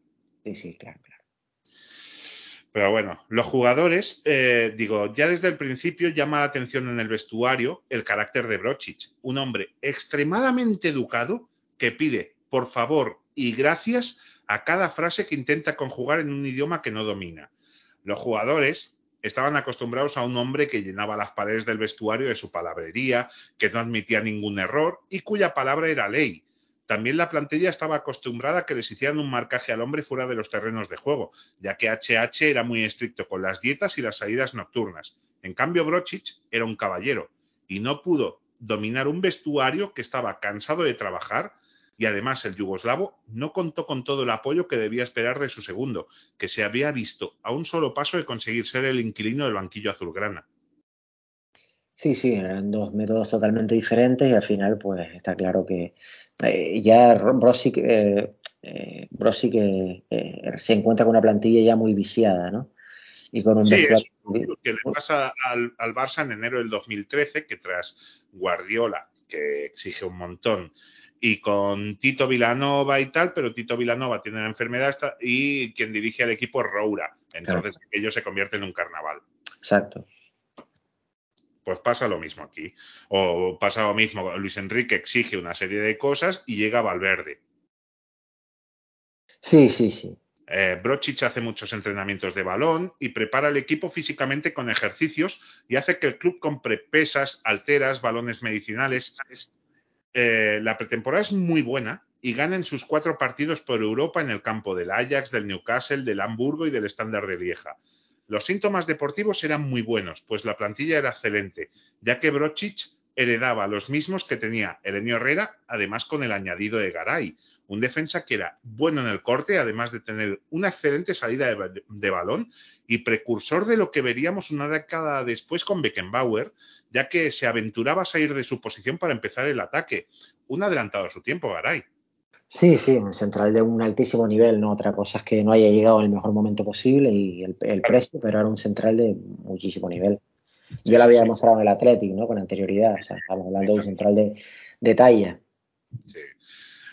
Sí, sí, claro, claro. Pero bueno, los jugadores, eh, digo, ya desde el principio llama la atención en el vestuario el carácter de Brocic, un hombre extremadamente educado que pide por favor y gracias a cada frase que intenta conjugar en un idioma que no domina. Los jugadores estaban acostumbrados a un hombre que llenaba las paredes del vestuario de su palabrería, que no admitía ningún error y cuya palabra era ley. También la plantilla estaba acostumbrada a que les hicieran un marcaje al hombre fuera de los terrenos de juego, ya que HH era muy estricto con las dietas y las salidas nocturnas. En cambio, Brocic era un caballero y no pudo dominar un vestuario que estaba cansado de trabajar y además el yugoslavo no contó con todo el apoyo que debía esperar de su segundo, que se había visto a un solo paso de conseguir ser el inquilino del banquillo azulgrana. Sí, sí, eran dos métodos totalmente diferentes y al final pues está claro que eh, ya Brossick, eh, eh, se encuentra con una plantilla ya muy viciada, ¿no? Y con un Sí, es vestuario lo que le pasa al, al Barça en enero del 2013, que tras Guardiola, que exige un montón, y con Tito Vilanova y tal, pero Tito Vilanova tiene la enfermedad y quien dirige al equipo es Roura. Entonces ello se convierte en un carnaval. Exacto. Pues pasa lo mismo aquí. O pasa lo mismo, Luis Enrique exige una serie de cosas y llega Valverde. Sí, sí, sí. Eh, Brochich hace muchos entrenamientos de balón y prepara al equipo físicamente con ejercicios y hace que el club compre pesas, alteras, balones medicinales. Eh, la pretemporada es muy buena y ganan sus cuatro partidos por Europa en el campo del Ajax, del Newcastle, del Hamburgo y del Standard de Lieja. Los síntomas deportivos eran muy buenos, pues la plantilla era excelente, ya que Brochich heredaba los mismos que tenía Elenio Herrera, además con el añadido de Garay, un defensa que era bueno en el corte, además de tener una excelente salida de, de, balón y precursor de lo que veríamos una década después con Beckenbauer, ya que se aventuraba a salir de su posición para empezar el ataque. Un adelantado a su tiempo, Garay. Sí, sí, un central de un altísimo nivel, ¿no? Otra cosa es que no haya llegado en el mejor momento posible y el, el precio, pero era un central de muchísimo nivel. Yo lo había demostrado en el Athletic, ¿no? Con anterioridad, o sea, estamos hablando de un central de, de talla. Sí.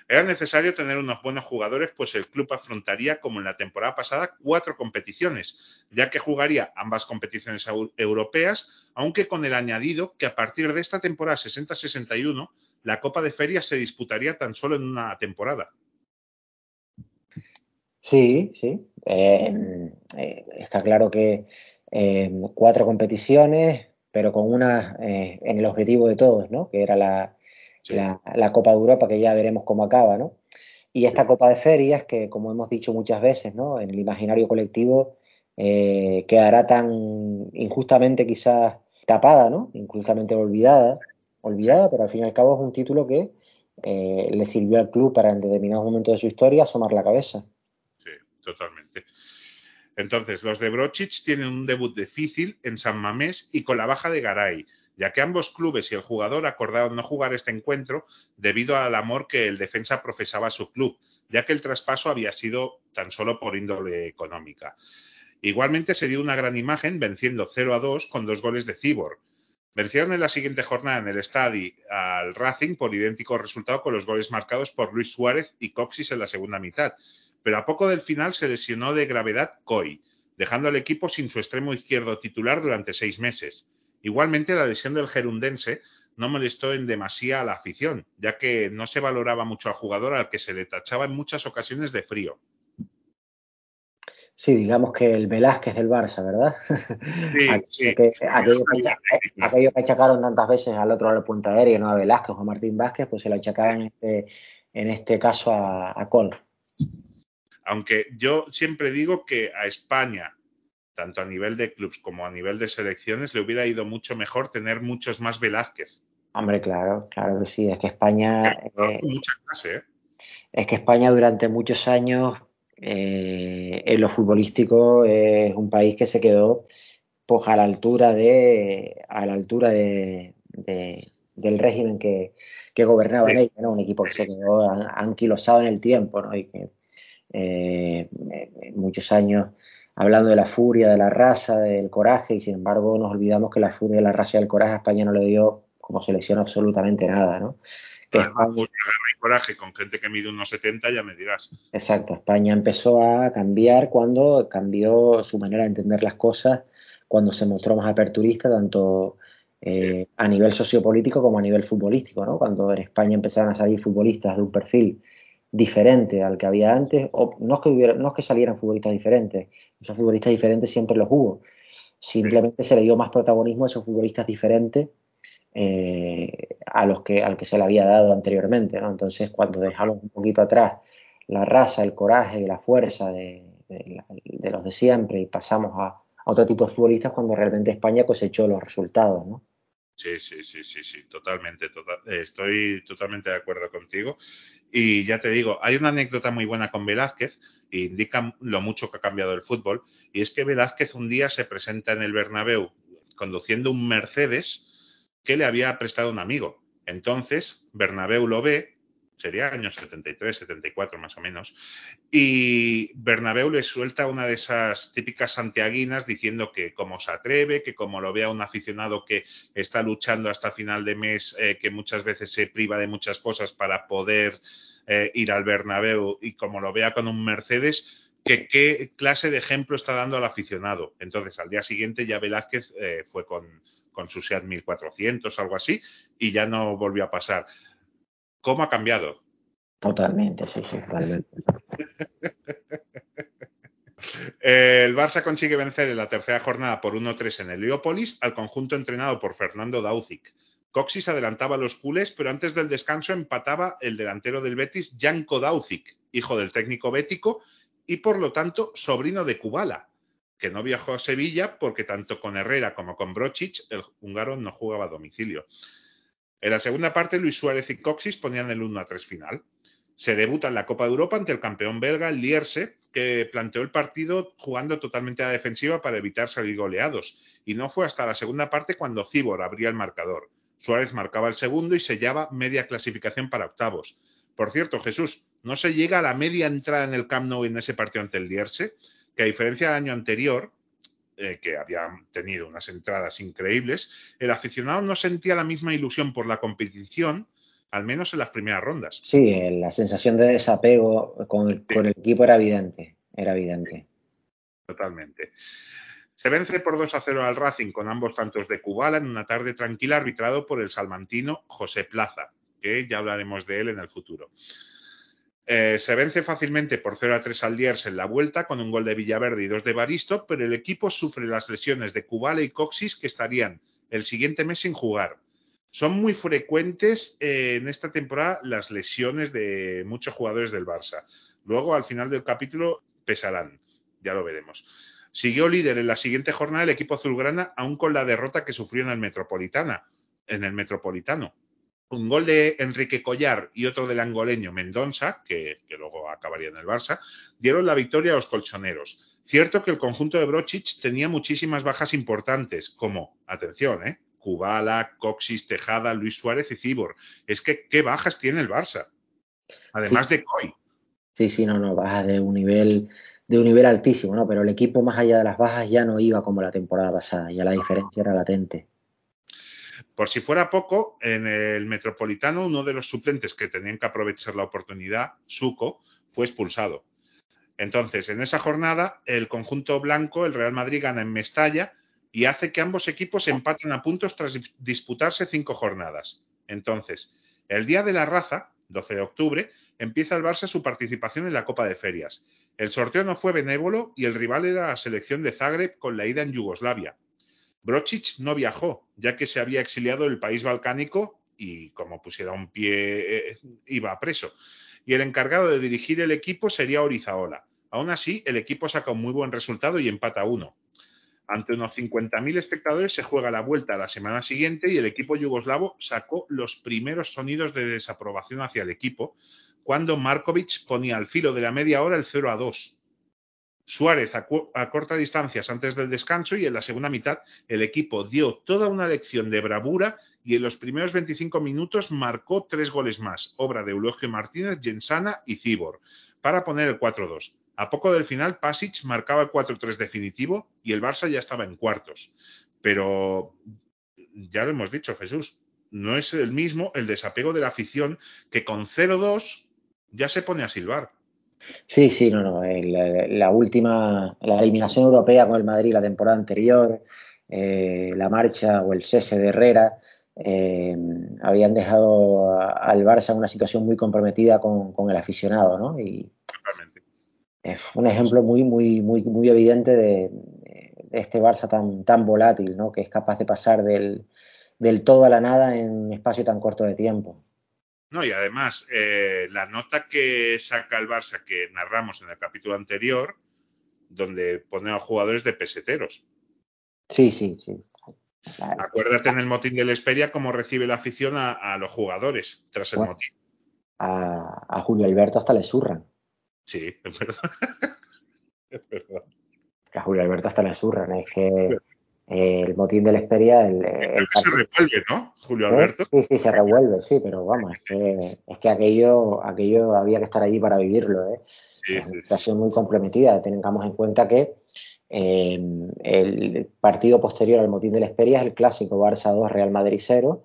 Era necesario tener unos buenos jugadores, pues el club afrontaría, como en la temporada pasada, cuatro competiciones, ya que jugaría ambas competiciones europeas, aunque con el añadido que a partir de esta temporada 60-61, la Copa de Ferias se disputaría tan solo en una temporada. Sí, sí. Eh, eh, está claro que eh, cuatro competiciones, pero con una eh, en el objetivo de todos, ¿no? Que era la, sí. la, la, Copa de Europa, que ya veremos cómo acaba, ¿no? Y esta sí. Copa de Ferias, que como hemos dicho muchas veces, ¿no? En el imaginario colectivo eh, quedará tan injustamente quizás tapada, ¿no? Injustamente olvidada, olvidada, pero al fin y al cabo es un título que eh, le sirvió al club para en determinados momentos de su historia asomar la cabeza. Sí, totalmente. Entonces, los de Brochich tienen un debut difícil en San Mamés y con la baja de Garay, ya que ambos clubes y el jugador acordaron no jugar este encuentro debido al amor que el defensa profesaba a su club, ya que el traspaso había sido tan solo por índole económica. Igualmente se dio una gran imagen venciendo 0 a 2 con dos goles de Cibor. Vencieron en la siguiente jornada en el estadio al Racing por idéntico resultado con los goles marcados por Luis Suárez y Coxis en la segunda mitad, pero a poco del final se lesionó de gravedad Coy, dejando al equipo sin su extremo izquierdo titular durante seis meses. Igualmente, la lesión del gerundense no molestó en demasía a la afición, ya que no se valoraba mucho al jugador al que se le tachaba en muchas ocasiones de frío. Sí, digamos que el Velázquez del Barça, ¿verdad? Sí, aquello, sí. Que, aquello, que, aquello, que, achacaron tantas veces al otro lado del punto aéreo, ¿no? A Velázquez o a Martín Vázquez, pues se lo achacaban en este, en este caso a, a Col. Aunque yo siempre digo que a España, tanto a nivel de clubs como a nivel de selecciones, le hubiera ido mucho mejor tener muchos más Velázquez. Hombre, claro, claro que sí. Es que España. Eh, mucha clase, ¿eh? Es que España durante muchos años, eh, en lo futbolístico, es un país que se quedó pues, a la altura de. a la altura de, de del régimen que, que gobernaba en ella, ¿no? Un equipo que se quedó anquilosado en el tiempo, ¿no? Y que eh, muchos años hablando de la furia, de la raza, del coraje, y sin embargo nos olvidamos que la furia, la raza y el coraje a España no le dio como selección absolutamente nada, ¿no? España, coraje con gente que mide unos 70 ya me dirás. Exacto, España empezó a cambiar cuando cambió su manera de entender las cosas, cuando se mostró más aperturista, tanto eh, sí. a nivel sociopolítico como a nivel futbolístico, ¿no? Cuando en España empezaron a salir futbolistas de un perfil diferente al que había antes, o no es que, hubiera, no es que salieran futbolistas diferentes, esos futbolistas diferentes siempre los hubo, simplemente sí. se le dio más protagonismo a esos futbolistas diferentes eh, a los que, al que se le había dado anteriormente, ¿no? Entonces, cuando dejamos un poquito atrás la raza, el coraje y la fuerza de, de, de los de siempre y pasamos a, a, otro tipo de futbolistas cuando realmente España cosechó los resultados, ¿no? Sí, sí, sí, sí, sí, totalmente, total, estoy totalmente de acuerdo contigo. Y ya te digo, hay una anécdota muy buena con Velázquez, e indica lo mucho que ha cambiado el fútbol, y es que Velázquez un día se presenta en el Bernabéu conduciendo un Mercedes que le había prestado un amigo. Entonces, Bernabéu lo ve, sería años 73, 74 más o menos, y Bernabéu le suelta una de esas típicas santiaguinas diciendo que como se atreve, que como lo vea un aficionado que está luchando hasta final de mes, eh, que muchas veces se priva de muchas cosas para poder eh, ir al Bernabéu y como lo vea con un Mercedes, que qué clase de ejemplo está dando al aficionado. Entonces, al día siguiente ya Velázquez eh, fue con, con su SEAT 1400, algo así, y ya no volvió a pasar. ¿Cómo ha cambiado? Totalmente, sí, sí, totalmente. El Barça consigue vencer en la tercera jornada por 1-3 en Heliópolis al conjunto entrenado por Fernando Dauzic. Coxis adelantaba a los culés, pero antes del descanso empataba el delantero del Betis, Janko Dauzic, hijo del técnico bético y por lo tanto sobrino de Kubala, que no viajó a Sevilla porque tanto con Herrera como con Brocic el húngaro no jugaba a domicilio. En la segunda parte, Luis Suárez y Coxis ponían el 1 a 3 final. Se debuta en la Copa de Europa ante el campeón belga, el Lierse, que planteó el partido jugando totalmente a la defensiva para evitar salir goleados. Y no fue hasta la segunda parte cuando Cibor abría el marcador. Suárez marcaba el segundo y sellaba media clasificación para octavos. Por cierto, Jesús, no se llega a la media entrada en el Camp Nou en ese partido ante el Lierse, que a diferencia del año anterior, eh, que habían tenido unas entradas increíbles, el aficionado no sentía la misma ilusión por la competición, al menos en las primeras rondas. Sí, la sensación de desapego con el, con el equipo era evidente, era evidente. Totalmente. Se vence por 2 a 0 al Racing con ambos tantos de Kubala en una tarde tranquila arbitrado por el salmantino José Plaza, que ya hablaremos de él en el futuro. Eh, se vence fácilmente por 0 a 3 al Diers en la vuelta con un gol de Villaverde y dos de Baristo, pero el equipo sufre las lesiones de Kubala y Coxis que estarían el siguiente mes sin jugar. Son muy frecuentes eh, en esta temporada las lesiones de muchos jugadores del Barça. Luego, al final del capítulo, pesarán. Ya lo veremos. Siguió líder en la siguiente jornada el equipo azulgrana, aún con la derrota que sufrió en el Metropolitana, en el Metropolitano un gol de Enrique Collar y otro del angoleño Mendonza, que, que, luego acabaría en el Barça, dieron la victoria a los colchoneros. Cierto que el conjunto de Brochich tenía muchísimas bajas importantes, como, atención, ¿eh? Kubala, Coxis, Tejada, Luis Suárez y Cibor. Es que, ¿qué bajas tiene el Barça? Además sí. de Coy. Sí, sí, no, no, bajas de un nivel de un nivel altísimo, ¿no? Pero el equipo más allá de las bajas ya no iba como la temporada pasada, ya la diferencia era latente. Por si fuera poco, en el Metropolitano uno de los suplentes que tenían que aprovechar la oportunidad, Suco, fue expulsado. Entonces, en esa jornada, el conjunto blanco, el Real Madrid, gana en Mestalla y hace que ambos equipos empaten a puntos tras disputarse cinco jornadas. Entonces, el día de la raza, 12 de octubre, empieza el Barça su participación en la Copa de Ferias. El sorteo no fue benévolo y el rival era la selección de Zagreb con la ida en Yugoslavia. Brocic no viajó, ya que se había exiliado del país balcánico y, como pusiera un pie, eh, iba preso. Y el encargado de dirigir el equipo sería Orizaola. Aún así, el equipo saca un muy buen resultado y empata uno. Ante unos 50.000 espectadores se juega la vuelta la semana siguiente y el equipo yugoslavo sacó los primeros sonidos de desaprobación hacia el equipo cuando Markovic ponía al filo de la media hora el 0 a 2. Suárez a, corta distancias antes del descanso y en la segunda mitad el equipo dio toda una lección de bravura y en los primeros 25 minutos marcó tres goles más, obra de Eulogio Martínez, Jensana y Cibor, para poner el 4-2. A poco del final, Pasic marcaba el 4-3 definitivo y el Barça ya estaba en cuartos. Pero ya lo hemos dicho, Jesús, no es el mismo el desapego de la afición que con 0-2 ya se pone a silbar. Sí, sí, no, no. La, la, última, la eliminación europea con el Madrid la temporada anterior, eh, la marcha o el cese de Herrera, eh, habían dejado a, al Barça en una situación muy comprometida con, con el aficionado, ¿no? Y Totalmente. es un ejemplo muy, muy, muy, muy evidente de, de, este Barça tan, tan volátil, ¿no? Que es capaz de pasar del, del todo a la nada en un espacio tan corto de tiempo. No, y además, eh, la nota que saca el Barça que narramos en el capítulo anterior, donde pone a jugadores de peseteros. Sí, sí, sí. Claro. Acuérdate en el motín del Esperia cómo recibe la afición a, a los jugadores tras el bueno, motín. A, a, Julio Alberto hasta le zurran. Sí, es verdad. es verdad. Que a Julio Alberto hasta le zurran. Es que el motín de la Esperia, el, el se revuelve, ¿no, Julio ¿Eh? Alberto? Sí, sí, se revuelve, sí, pero vamos, es que, es que aquello, aquello había que estar allí para vivirlo, ¿eh? Sí, es una sí. situación muy comprometida. Tengamos en cuenta que eh, el partido posterior al motín de la Esperia es el clásico Barça 2, Real Madrid 0.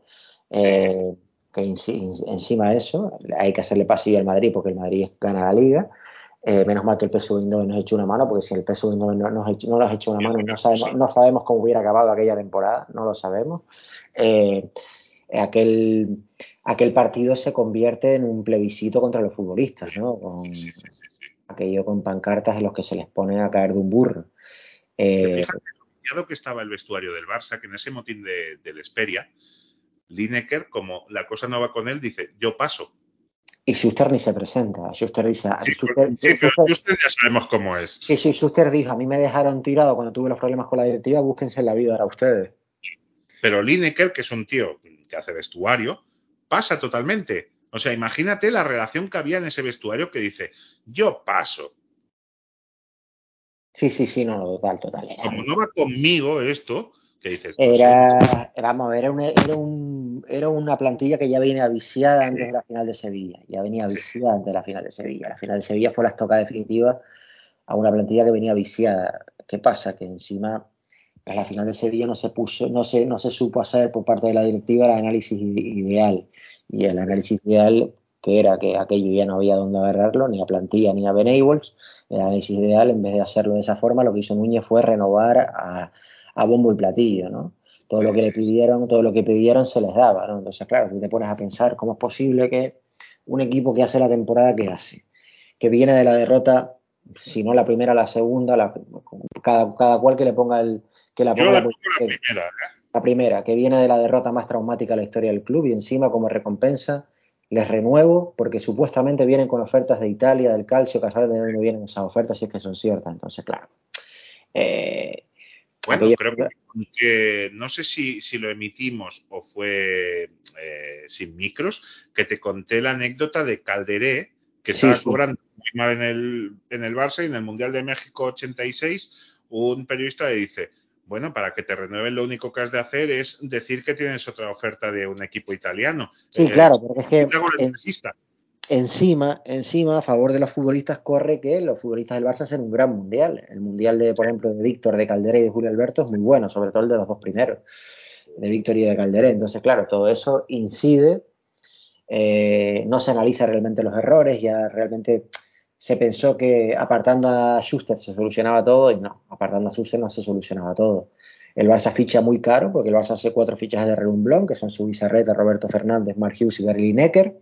eh, que enci- encima de eso hay que hacerle pasillo al Madrid porque el Madrid gana la liga. Eh, menos mal que el PSV Eindhoven nos echó una mano, porque si el PSV Eindhoven no nos, echó- no nos echó una mano, no sabemos, no sabemos cómo hubiera acabado aquella temporada, no lo sabemos. Eh, aquel, aquel partido se convierte en un plebiscito contra los futbolistas, ¿no? Con Sí, sí, sí, sí. aquello con pancartas en los que se les pone a caer de un burro. Eh, fíjate que estaba el vestuario del Barça, que en ese motín de, del Esperia, Lineker, como la cosa no va con él, dice, yo paso. Y Schuster ni se presenta. Schuster dice, Sí, Schuster- sí, pero Schuster- Schuster ya sabemos cómo es. Sí, sí, Schuster dijo, a mí me dejaron tirado cuando tuve los problemas con la directiva, búsquense en la vida ahora ustedes. Pero Lineker, que es un tío que hace vestuario, pasa totalmente. O sea, imagínate la relación que había en ese vestuario que dice, yo paso. Sí, sí, sí, no, no, total, total. Era, Como no va conmigo esto, que dices, no sé, era, vamos a ver, era, una, era, un, era una plantilla que ya venía viciada antes de la final de Sevilla, ya venía viciada antes de la final de Sevilla. La final de Sevilla fue la estoca definitiva a una plantilla que venía viciada. ¿Qué pasa? Que encima en la final de Sevilla no se puso, no se, no se supo hacer por parte de la directiva el análisis ideal. Y el análisis ideal, que era que aquello ya no había dónde agarrarlo, ni a plantilla ni a Benables, el análisis ideal, en vez de hacerlo de esa forma, lo que hizo Núñez fue renovar a, a bombo y platillo, ¿no? Todo lo que le pidieron, todo lo que pidieron se les daba, ¿no? Entonces, claro, tú te pones a pensar cómo es posible que un equipo que hace la temporada que hace, que viene de la derrota, si no la primera, la segunda, la- cada, cada cual que le ponga el, que la ponga la la- pongo la que- primera. ¿eh? la primera, que viene de la derrota más traumática de la historia del club y encima como recompensa les renuevo porque supuestamente vienen con ofertas de Italia, del calcio, que a saber de dónde vienen esas ofertas si es que son ciertas. Entonces, claro. eh, Bueno, creo que, que no sé si, si lo emitimos o fue eh, sin micros, que te conté la anécdota de Calderé, que Sí, estaba sí. cobrando muy mal en el, en el Barça y en el Mundial de México 86, un periodista le dice, bueno, para que te renueven lo único que has de hacer es decir que tienes otra oferta de un equipo italiano. Sí, Eh, claro, porque es que encima, encima, a favor de los futbolistas, corre que los futbolistas del Barça hacen un gran mundial. El mundial de, por ejemplo, de Víctor, de Caldera y de Julio Alberto es muy bueno, sobre todo el de los dos primeros, de Víctor y de Calderé. Entonces, claro, todo eso incide, eh, no se analiza realmente los errores, ya realmente se pensó que apartando a Schuster se solucionaba todo y no, apartando a Schuster no se solucionaba todo. El Barça ficha muy caro porque el Barça hace cuatro fichajes de Redumblón, que son Subizarreta, Roberto Fernández, Mark Hughes y Gary Lineker.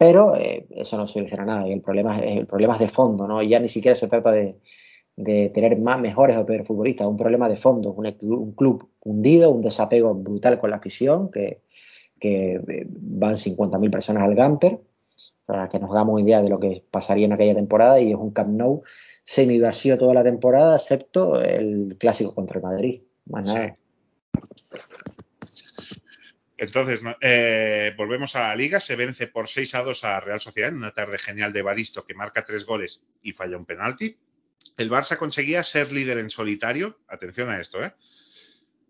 Pero eh, eso no soluciona nada. Y el problema, es, el problema es de fondo, ¿no? Ya ni siquiera se trata de, de tener más, mejores o peores futbolistas, un problema de fondo, un, un club hundido, un desapego brutal con la afición, que, que eh, van 50.000 personas al Gamper, para que nos hagamos idea de lo que pasaría en aquella temporada, y es un Camp Nou semi vacío toda la temporada, excepto el clásico contra el Madrid. Más nada. Entonces, eh, volvemos a la liga. Se vence por 6 a 2 a Real Sociedad en una tarde genial de Baristo que marca tres goles y falla un penalti. El Barça conseguía ser líder en solitario. Atención a esto, ¿eh?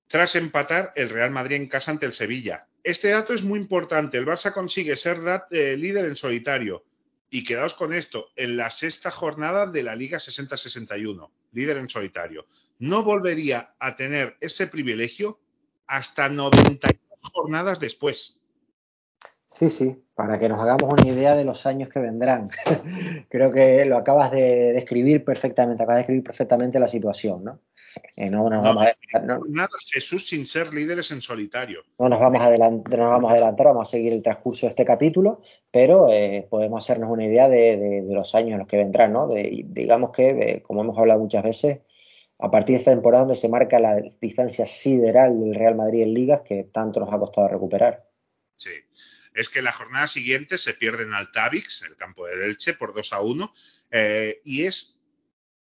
Tras empatar el Real Madrid en casa ante el Sevilla. Este dato es muy importante. El Barça consigue ser eh, líder en solitario. Y quedaos con esto, en la sexta jornada de la Liga 60-61, líder en solitario. No volvería a tener ese privilegio hasta 92 jornadas después. Sí, sí, para que nos hagamos una idea de los años que vendrán. Creo que lo acabas de describir perfectamente, acabas de describir perfectamente la situación, ¿no? Eh, no, nos No, vamos a, no, Nada, Jesús sin ser líderes en solitario. no nos vamos a adelantar, no nos vamos a adelantar, vamos a seguir el transcurso de este capítulo, pero eh, podemos hacernos una idea de, de- de los años en los que vendrán, ¿no? De- digamos que, eh, como hemos hablado muchas veces, a partir de esta temporada donde se marca la distancia sideral del Real Madrid en ligas que tanto nos ha costado recuperar. Sí. Es que la jornada siguiente se pierden al Tavix, el campo del Elche, por 2 a 1. eh, y es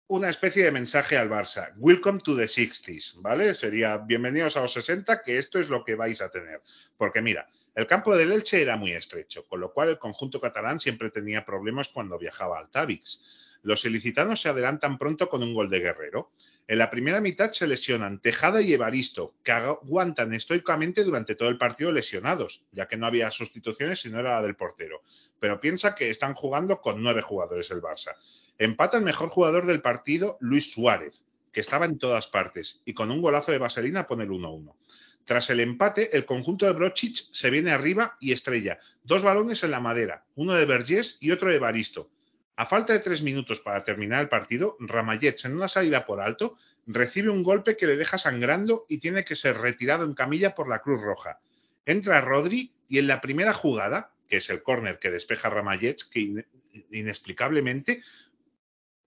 una especie de mensaje al Barça. Welcome to the 60s, ¿vale? Sería bienvenidos a los 60, que esto es lo que vais a tener. Porque mira, el campo del Elche era muy estrecho, con lo cual el conjunto catalán siempre tenía problemas cuando viajaba al Tavix. Los ilicitanos se adelantan pronto con un gol de Guerrero. En la primera mitad se lesionan Tejada y Evaristo, que aguantan estoicamente durante todo el partido lesionados, ya que no había sustituciones y no era la del portero. Pero piensa que están jugando con nueve jugadores el Barça. Empata el mejor jugador del partido, Luis Suárez, que estaba en todas partes, y con un golazo de vaselina pone el 1-1. Tras el empate, el conjunto de Brochich se viene arriba y estrella. Dos balones en la madera, uno de Vergés y otro de Baristo. A falta de tres minutos para terminar el partido, Ramallets, en una salida por alto, recibe un golpe que le deja sangrando y tiene que ser retirado en camilla por la Cruz Roja. Entra Rodri y en la primera jugada, que es el córner que despeja Ramallets, que in inexplicablemente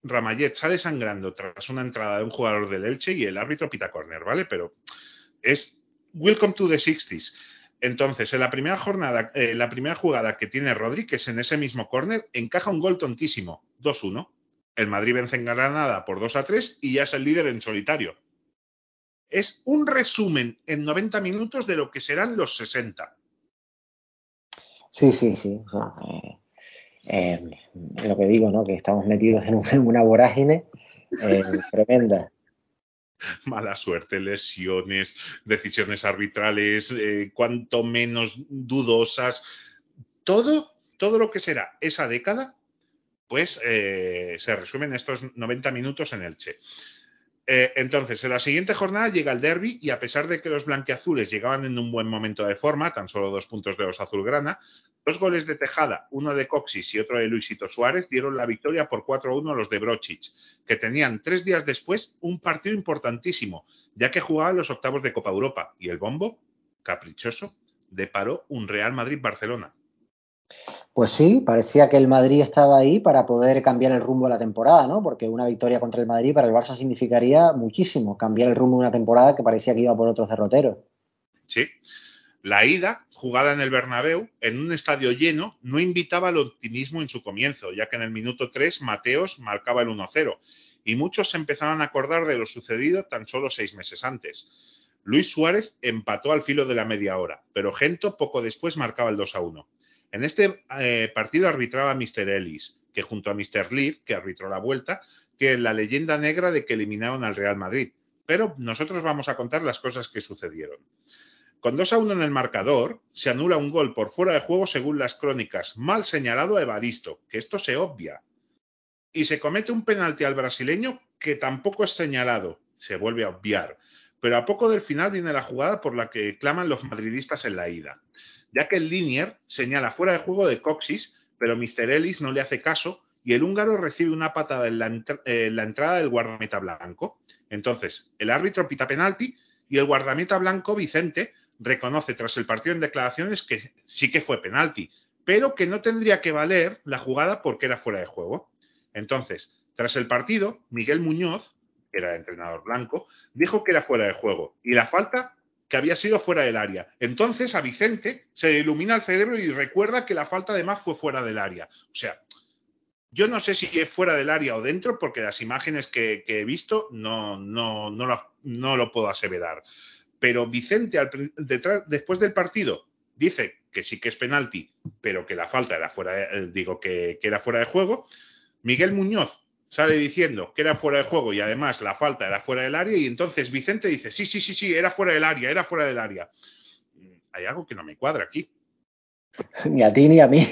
Ramallet sale sangrando tras una entrada de un jugador del Elche y el árbitro pita córner, ¿vale? Pero es Welcome to the 60s. Entonces, en la primera jornada, eh, la primera jugada que tiene Rodri, en ese mismo córner, encaja un gol tontísimo, 2-1. El Madrid vence en Granada por 2 a 3 y ya es el líder en solitario. Es un resumen en 90 minutos de lo que serán los 60. Sí, sí, sí. Eh, eh, lo que digo, ¿no? Que estamos metidos en, un, en una vorágine tremenda. Mala suerte, lesiones, decisiones arbitrales, eh, cuanto menos dudosas. Todo, todo lo que será esa década, pues eh, se resume en estos 90 minutos en el Che. Eh, entonces, en la siguiente jornada llega el derby y a pesar de que los blanquiazules llegaban en un buen momento de forma, tan solo dos puntos de los azulgrana, dos goles de Tejada, uno de Coxis y otro de Luisito Suárez, dieron la victoria por 4-1 a los de Brochich, que tenían tres días después un partido importantísimo, ya que jugaban los octavos de Copa Europa y el bombo, caprichoso, deparó un Real Madrid-Barcelona. Pues sí, parecía que el Madrid estaba ahí para poder cambiar el rumbo de la temporada, ¿no? Porque una victoria contra el Madrid para el Barça significaría muchísimo, cambiar el rumbo de una temporada que parecía que iba por otros derroteros. Sí. La ida, jugada en el Bernabéu, en un estadio lleno, no invitaba al optimismo en su comienzo, ya que en el minuto 3 Mateos marcaba el 1-0 y muchos se empezaban a acordar de lo sucedido tan solo seis meses antes. Luis Suárez empató al filo de la media hora, pero Gento poco después marcaba el 2-1. En este eh, partido arbitraba Mr. Ellis, que junto a Mr. Leaf, que arbitró la vuelta, tiene la leyenda negra de que eliminaron al Real Madrid. Pero nosotros vamos a contar las cosas que sucedieron. Con 2 a 1 en el marcador, se anula un gol por fuera de juego según las crónicas, mal señalado a Evaristo, que esto se obvia. Y se comete un penalti al brasileño que tampoco es señalado, se vuelve a obviar. Pero a poco del final viene la jugada por la que claman los madridistas en la ida ya que el Linier señala fuera de juego de Coxis, pero Mr. Ellis no le hace caso y el húngaro recibe una patada en la, entr en la entrada del guardameta blanco. Entonces, el árbitro pita penalti y el guardameta blanco, Vicente, reconoce tras el partido en declaraciones que sí que fue penalti, pero que no tendría que valer la jugada porque era fuera de juego. Entonces, tras el partido, Miguel Muñoz, que era el entrenador blanco, dijo que era fuera de juego y la falta que había sido fuera del área. Entonces a Vicente se le ilumina el cerebro y recuerda que la falta además fue fuera del área. O sea, yo no sé si es fuera del área o dentro, porque las imágenes que, he visto no, no, no, lo, no, lo, puedo aseverar. Pero Vicente, al, detrás, después del partido, dice que sí que es penalti, pero que la falta era fuera, de, digo que, que era fuera de juego. Miguel Muñoz sale diciendo que era fuera de juego y además la falta era fuera del área y entonces Vicente dice, sí, sí, sí, sí, era fuera del área, era fuera del área. Hay algo que no me cuadra aquí. Ni a ti ni a mí.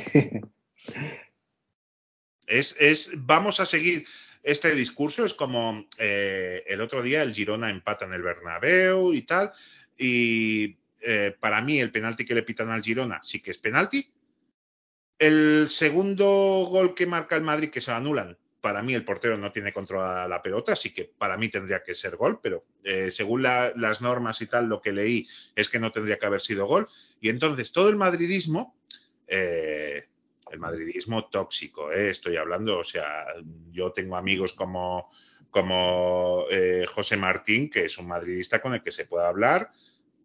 Es, es, vamos a seguir este discurso, es como eh, el otro día el Girona empata en el Bernabéu y tal, y eh, para mí el penalti que le pitan al Girona sí que es penalti. El segundo gol que marca el Madrid que se lo anulan, para mí el portero no tiene controlada la pelota, así que para mí tendría que ser gol, pero eh, según la, las normas y tal, lo que leí es que no tendría que haber sido gol. Y entonces todo el madridismo, eh, el madridismo tóxico, eh, estoy hablando, o sea, yo tengo amigos como, eh, José Martín, que es un madridista con el que se puede hablar,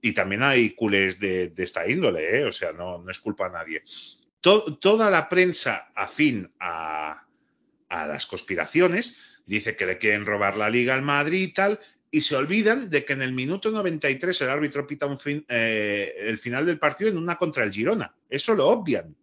y también hay culés de, esta índole, o sea, no, es culpa a nadie. To toda la prensa afín a, a las conspiraciones, dice que le quieren robar la liga al Madrid y tal, y se olvidan de que en el minuto 93 el árbitro pita un fin, eh, el final del partido en una contra el Girona. Eso lo obvian.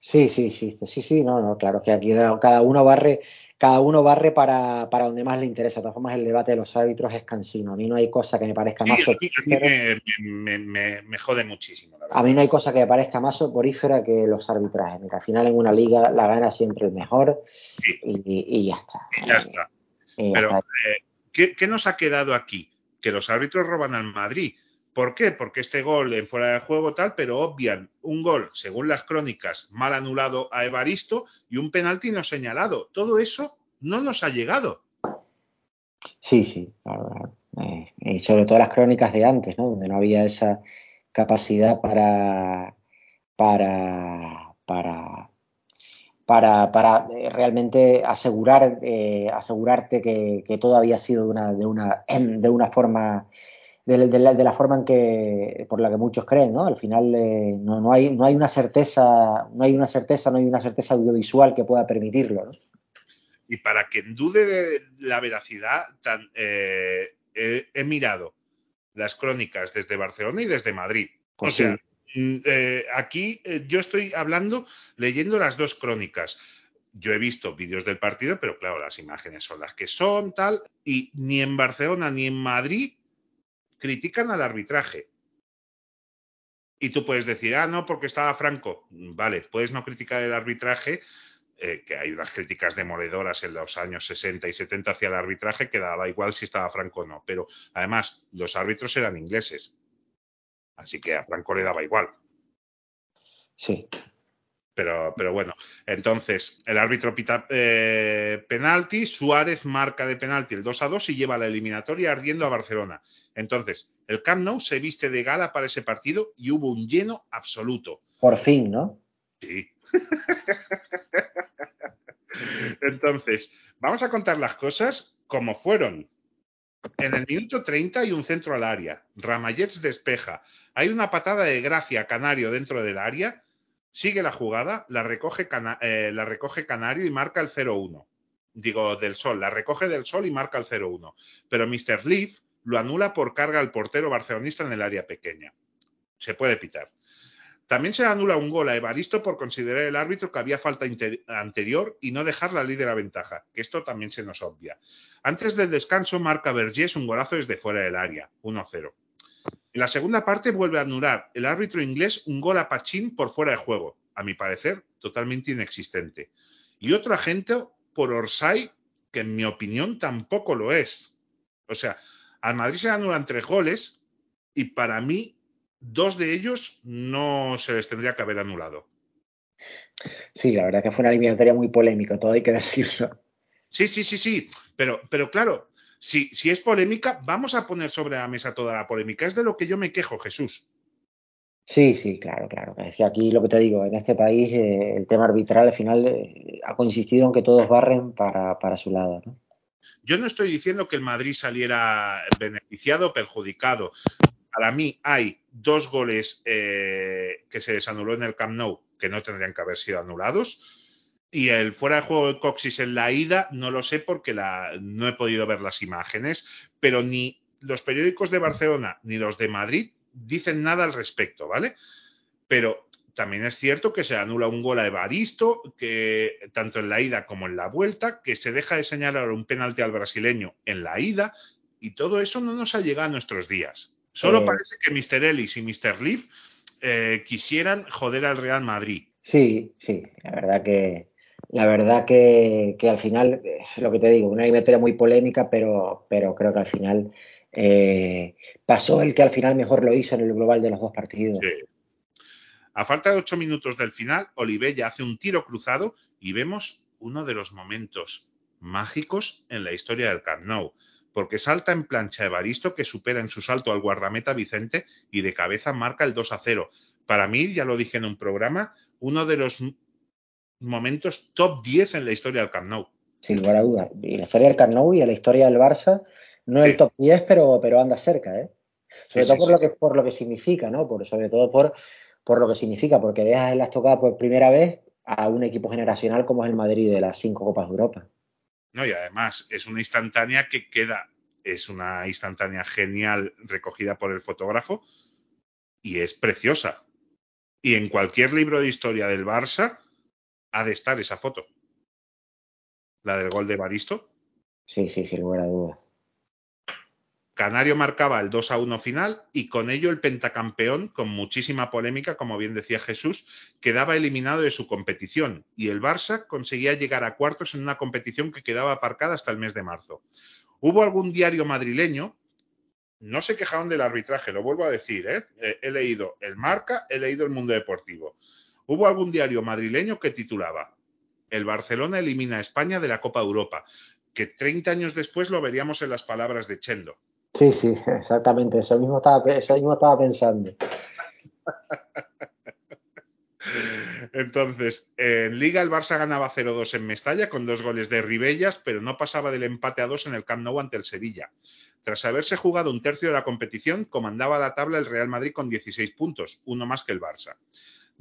Sí, sí, sí, sí, sí, no, no, claro que aquí cada uno barre, cada uno barre para, para donde más le interesa. De todas formas, el debate de los árbitros es cansino. A mí no hay cosa que me parezca Sí, más mí soporífera. me, me- me- me jode muchísimo, la verdad. A mí no hay cosa que me parezca más soporífera que los arbitrajes. Al final en una liga la gana siempre el mejor Sí. y, y ya está. Y ya está. Y ya Pero, está. eh, ¿qué, qué nos ha quedado aquí? Que los árbitros roban al Madrid. ¿Por qué? Porque este gol en fuera de juego tal, pero obvian un gol, según las crónicas, mal anulado a Evaristo y un penalti no señalado. Todo eso no nos ha llegado. Sí, sí, claro. Eh, y sobre todo las crónicas de antes, ¿no? Donde no había esa capacidad para, para, para, para, para eh, realmente asegurar, eh, asegurarte que, que todo había sido de una, de una, de una forma, de, de la, de la forma en que, por la que muchos creen, ¿no? Al final eh, no, no hay, no hay una certeza, no hay una certeza, no hay una certeza audiovisual que pueda permitirlo, ¿no? Y para quien dude de la veracidad, tan, eh, he, he mirado las crónicas desde Barcelona y desde Madrid. Pues o sea, sí. mm, eh, aquí eh, yo estoy hablando, leyendo las dos crónicas. Yo he visto vídeos del partido, pero claro, las imágenes son las que son, tal, y ni en Barcelona ni en Madrid critican al arbitraje. Y tú puedes decir, ah, no, porque estaba Franco. Vale, puedes no criticar el arbitraje, eh, que hay unas críticas demoledoras en los años 60 y 70 hacia el arbitraje, que daba igual si estaba Franco o no. Pero además, los árbitros eran ingleses. Así que a Franco le daba igual. Sí. Pero, pero bueno, entonces el árbitro pita eh, penalti, Suárez marca de penalti el 2 a 2 y lleva la eliminatoria ardiendo a Barcelona. Entonces, el Camp Nou se viste de gala para ese partido y hubo un lleno absoluto. Por fin, ¿no? Sí. Entonces, vamos a contar las cosas como fueron. En el minuto 30 hay un centro al área. Ramallets despeja. Hay una patada de gracia Canario dentro del área. Sigue la jugada, la recoge, Cana eh, la recoge Canario y marca el 0-1. Digo, del Sol. La recoge del Sol y marca el 0-1. Pero Mr. Leaf lo anula por carga al portero barcelonista en el área pequeña. Se puede pitar. También se anula un gol a Evaristo por considerar el árbitro que había falta anterior y no dejar la líder a ventaja, que esto también se nos obvia. Antes del descanso marca Vergés un golazo desde fuera del área, 1-0. En la segunda parte vuelve a anular el árbitro inglés un gol a Pachín por fuera de juego, a mi parecer totalmente inexistente. Y otro agente por Orsay, que en mi opinión tampoco lo es. O sea, al Madrid se le anulan tres goles y para mí dos de ellos no se les tendría que haber anulado. Sí, la verdad que fue una eliminatoria muy polémica, todo hay que decirlo. Sí, sí, sí, sí, pero, pero claro, si, si es polémica, vamos a poner sobre la mesa toda la polémica. Es de lo que yo me quejo, Jesús. Sí, sí, claro, claro. Es que aquí lo que te digo, en este país eh, el tema arbitral al final eh, ha consistido en que todos barren para, para su lado, ¿no? Yo no estoy diciendo que el Madrid saliera beneficiado o perjudicado. Para mí hay dos goles eh, que se les anuló en el Camp Nou que no tendrían que haber sido anulados. Y el fuera de juego de Coxis en la ida, no lo sé porque la, no he podido ver las imágenes, pero ni los periódicos de Barcelona ni los de Madrid dicen nada al respecto, ¿vale? Pero también es cierto que se anula un gol a Evaristo, que tanto en la ida como en la vuelta, que se deja de señalar un penalti al brasileño en la ida, y todo eso no nos ha llegado a nuestros días. Solo Eh. parece que Mr. Ellis y Mr. Leaf eh, quisieran joder al Real Madrid. Sí, sí, la verdad que la verdad que, que al final, eh, lo que te digo, una eliminatoria muy polémica, pero, pero creo que al final eh, pasó el que al final mejor lo hizo en el global de los dos partidos. A falta de ocho minutos del final, Olivella hace un tiro cruzado y vemos uno de los momentos mágicos en la historia del Camp Nou, porque salta en plancha Evaristo que supera en su salto al guardameta Vicente y de cabeza marca el 2 a 0. Para mí, ya lo dije en un programa, uno de los momentos top 10 en la historia del Camp Nou. Sin lugar a dudas. Y la historia del Camp Nou y la historia del Barça, no es Sí. el top 10, pero, pero anda cerca, ¿eh? Sobre Sí, todo por, sí. Lo que, por lo que significa, ¿no? Por, sobre todo por, por lo que significa, porque dejas en las tocadas por primera vez a un equipo generacional como es el Madrid de las cinco Copas de Europa. No, y además es una instantánea que queda, es una instantánea genial recogida por el fotógrafo y es preciosa. Y en cualquier libro de historia del Barça ha de estar esa foto. la del gol de Baristo. Sí, sí, sin lugar a dudas. Canario marcaba el 2 a 1 final y con ello el pentacampeón, con muchísima polémica, como bien decía Jesús, quedaba eliminado de su competición y el Barça conseguía llegar a cuartos en una competición que quedaba aparcada hasta el mes de marzo. Hubo algún diario madrileño, no se quejaron del arbitraje, lo vuelvo a decir, ¿eh? Eh, he leído el Marca, he leído el Mundo Deportivo. Hubo algún diario madrileño que titulaba El Barcelona elimina a España de la Copa Europa, que 30 años después lo veríamos en las palabras de Chendo. Sí, sí, exactamente. Eso mismo estaba, eso mismo estaba pensando. Entonces, en Liga el Barça ganaba 0-2 en Mestalla con dos goles de Ribellas, pero no pasaba del empate a dos en el Camp Nou ante el Sevilla. Tras haberse jugado un tercio de la competición, comandaba la tabla el Real Madrid con 16 puntos, uno más que el Barça.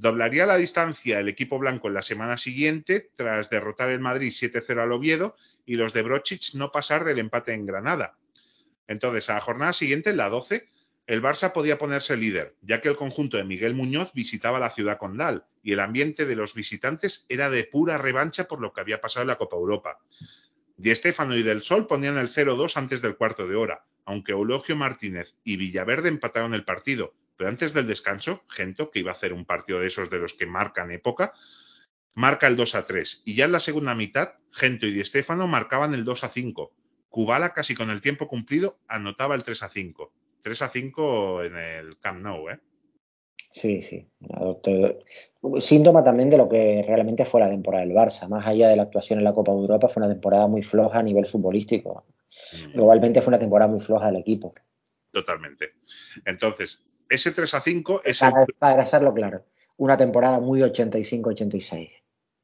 Doblaría la distancia el equipo blanco en la semana siguiente, tras derrotar el Madrid 7-0 al Oviedo y los de Brochich no pasar del empate en Granada. Entonces, a la jornada siguiente, la 12, el Barça podía ponerse líder, ya que el conjunto de Miguel Muñoz visitaba la ciudad condal y el ambiente de los visitantes era de pura revancha por lo que había pasado en la Copa Europa. Di Stéfano y Del Sol ponían el 0-2 antes del cuarto de hora, aunque Eulogio Martínez y Villaverde empataron el partido, pero antes del descanso, Gento, que iba a hacer un partido de esos de los que marcan época, marca el 2 3 y ya en la segunda mitad, Gento y Di Stéfano marcaban el 2 5. Kubala, casi con el tiempo cumplido, anotaba el 3 5. 3 5 en el Camp Nou, ¿eh? Sí, sí. Síntoma también de lo que realmente fue la temporada del Barça. Más allá de la actuación en la Copa de Europa, fue una temporada muy floja a nivel futbolístico. Mm, Globalmente fue una temporada muy floja del equipo. Totalmente. Entonces, ese 3 5 es el... Para, para hacerlo claro, una temporada muy 85-86.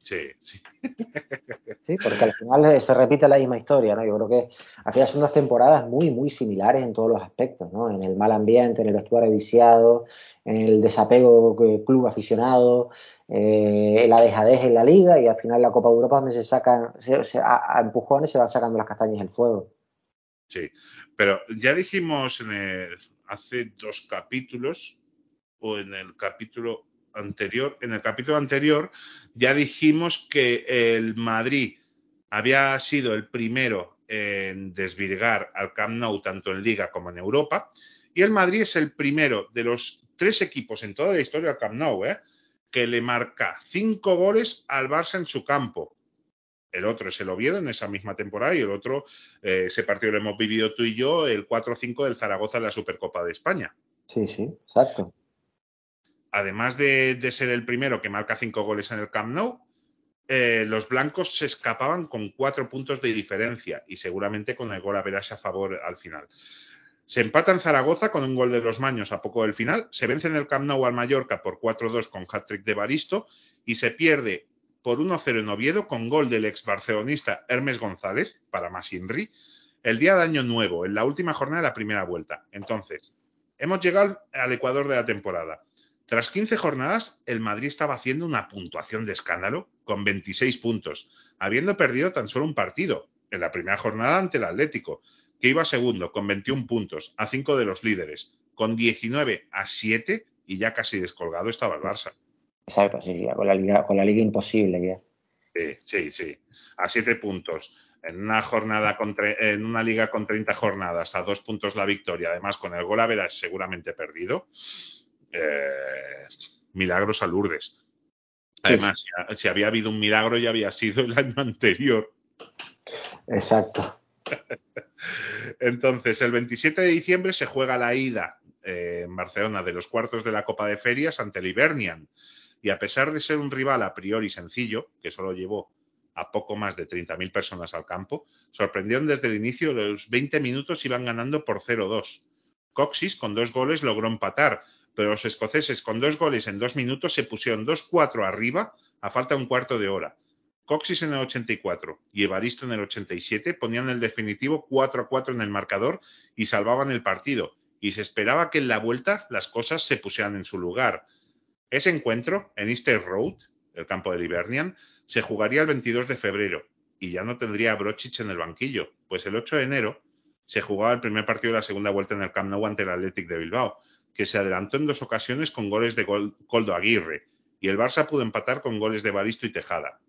Sí, sí. Sí, porque al final eh, se repite la misma historia, ¿no? Yo creo que al final son dos temporadas muy, muy similares en todos los aspectos, ¿no? En el mal ambiente, en el vestuario viciado, en el desapego eh, club aficionado, eh, en la dejadez en la liga y al final la Copa de Europa donde se sacan, se- se- a, a empujones se van sacando las castañas del fuego. Sí, pero ya dijimos en el- hace dos capítulos o en el capítulo anterior, en el capítulo anterior ya dijimos que el Madrid había sido el primero en desvirgar al Camp Nou tanto en Liga como en Europa y el Madrid es el primero de los tres equipos en toda la historia del Camp Nou, ¿eh? que le marca cinco goles al Barça en su campo. El otro es el Oviedo en esa misma temporada y el otro, eh, ese partido lo hemos vivido tú y yo, el 4-5 del Zaragoza en la Supercopa de España. Sí, sí, exacto. Además de, de ser el primero que marca cinco goles en el Camp Nou, eh, los blancos se escapaban con cuatro puntos de diferencia y seguramente con el gol a verás a favor al final. Se empata en Zaragoza con un gol de los Maños a poco del final, se vence en el Camp Nou al Mallorca por 4-2 con hat-trick de Baristo y se pierde por 1-0 en Oviedo con gol del ex barcelonista Hermes González para más Inri el día de Año Nuevo, en la última jornada de la primera vuelta. Entonces, hemos llegado al Ecuador de la temporada. Tras 15 jornadas, el Madrid estaba haciendo una puntuación de escándalo con 26 puntos, habiendo perdido tan solo un partido, en la primera jornada ante el Atlético, que iba segundo con 21 puntos, a 5 de los líderes, con 19 a 7 y ya casi descolgado estaba el Barça. Exacto, sí, sí, con la liga, con la liga imposible ya. Sí, sí, sí. A 7 puntos. En una jornada con tre- en una liga con 30 jornadas, a dos puntos la victoria, además con el gol a veras seguramente perdido. Eh, milagros a Lourdes. Además, si, si había habido un milagro, ya había sido el año anterior. Exacto. Entonces, el 27 de diciembre se juega la ida eh, en Barcelona de los cuartos de la Copa de Ferias ante el Hibernian. Y a pesar de ser un rival a priori sencillo, que solo llevó a poco más de 30.000 personas al campo, sorprendieron desde el inicio, los 20 minutos iban ganando por 0-2. Coxis con dos goles logró empatar, pero los escoceses con dos goles en dos minutos se pusieron 2-4 arriba a falta de un cuarto de hora. Coxis en el 84 y Evaristo en el 87 ponían el definitivo 4 a 4 en el marcador y salvaban el partido. Y se esperaba que en la vuelta las cosas se pusieran en su lugar. Ese encuentro en Easter Road, el campo del Hibernian, se jugaría el 22 de febrero y ya no tendría a Brochich en el banquillo, pues el 8 de enero se jugaba el primer partido de la segunda vuelta en el Camp Nou ante el Athletic de Bilbao, que se adelantó en dos ocasiones con goles de Coldo Aguirre y el Barça pudo empatar con goles de Baristo y Tejada.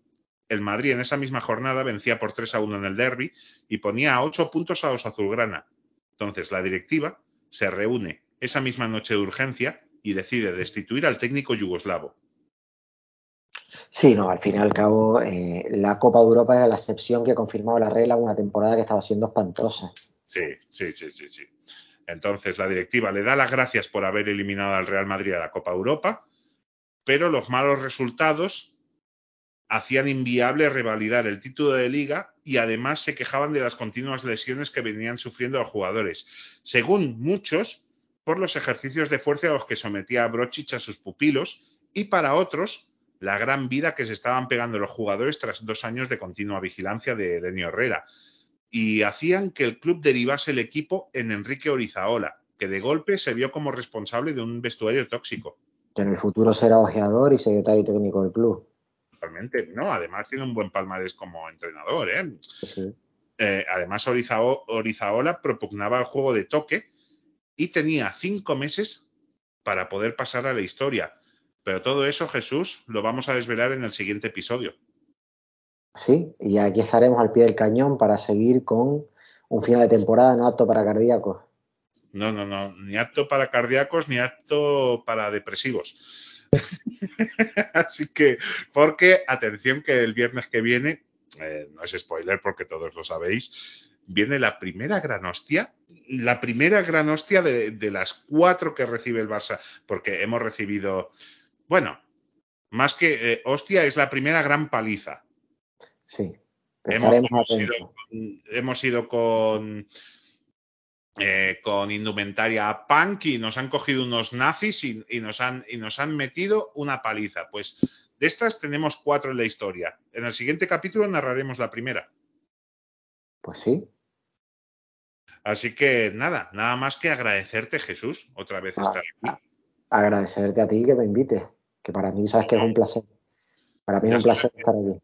el Madrid en esa misma jornada vencía por 3 a 1 en el derby y ponía a 8 puntos a los azulgrana. Entonces la directiva se reúne esa misma noche de urgencia y decide destituir al técnico yugoslavo. Sí, no, al fin y al cabo, eh, la Copa de Europa era la excepción que confirmaba la regla una temporada que estaba siendo espantosa. Sí, sí, sí, sí, sí. Entonces la directiva le da las gracias por haber eliminado al Real Madrid a la Copa Europa, pero los malos resultados hacían inviable revalidar el título de liga y además se quejaban de las continuas lesiones que venían sufriendo los jugadores. Según muchos, por los ejercicios de fuerza a los que sometía Brochich a sus pupilos y para otros, la gran vida que se estaban pegando los jugadores tras dos años de continua vigilancia de Lenio Herrera. Y hacían que el club derivase el equipo en Enrique Orizaola, que de golpe se vio como responsable de un vestuario tóxico. Que en el futuro será ojeador y secretario técnico del club. Totalmente, no, además tiene un buen palmarés como entrenador, ¿eh? Sí. Eh, además, Orizao- Orizaola propugnaba el juego de toque y tenía cinco meses para poder pasar a la historia. Pero todo eso, Jesús, lo vamos a desvelar en el siguiente episodio. Sí, y aquí estaremos al pie del cañón para seguir con un final de temporada no apto para cardíacos. No, no, no, ni apto para cardíacos ni apto para depresivos. Así que, porque, atención que el viernes que viene, eh, no es spoiler porque todos lo sabéis, viene la primera gran hostia, la primera gran hostia de, de las cuatro que recibe el Barça, porque hemos recibido, bueno, más que eh, hostia, es la primera gran paliza. Sí, Hemos, ido, con- hemos ido con, eh, con indumentaria punk y nos han cogido unos nazis y, y nos han, y nos han metido una paliza. Pues de estas tenemos cuatro en la historia. En el siguiente capítulo narraremos la primera. Pues sí, Así que nada, nada más que agradecerte, Jesús, otra vez Ah, estar aquí. agradecerte a ti que me invites, que para mí sabes que es un placer. Para mí es un placer estar aquí.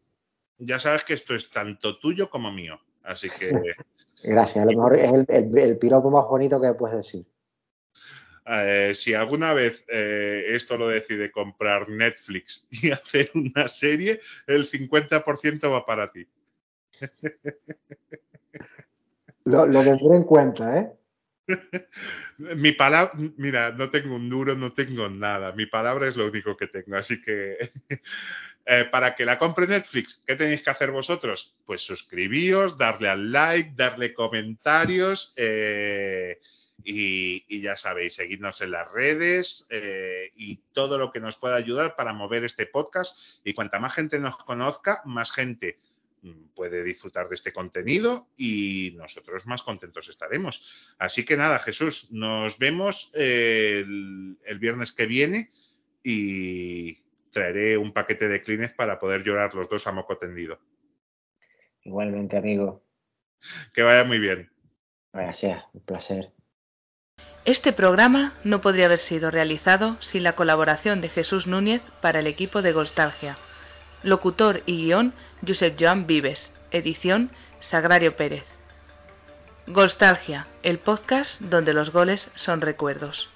Ya sabes que esto es tanto tuyo como mío. Así que Gracias, a lo mejor es el, el- el piropo más bonito que puedes decir. Eh, si alguna vez eh, esto lo decide comprar Netflix y hacer una serie, el 50% va para ti. Lo, lo tendré en cuenta, ¿eh? Mi palabra, mira, no tengo un duro, no tengo nada. Mi palabra es lo único que tengo. Así que eh, para que la compre Netflix, ¿qué tenéis que hacer vosotros? Pues suscribíos, darle al like, darle comentarios eh, y, ya sabéis, seguidnos en las redes eh, y todo lo que nos pueda ayudar para mover este podcast. Y cuanta más gente nos conozca, más gente puede disfrutar de este contenido y nosotros más contentos estaremos. Así que nada, Jesús, nos vemos eh, el, el viernes que viene y traeré un paquete de Kleenex para poder llorar los dos a moco tendido. Igualmente, amigo. Que vaya muy bien. Gracias, un placer. Este programa no podría haber sido realizado sin la colaboración de Jesús Núñez para el equipo de Golstalgia. Locutor y guion Josep Joan Vives. Edición Sagrario Pérez. Golstalgia, el podcast donde los goles son recuerdos.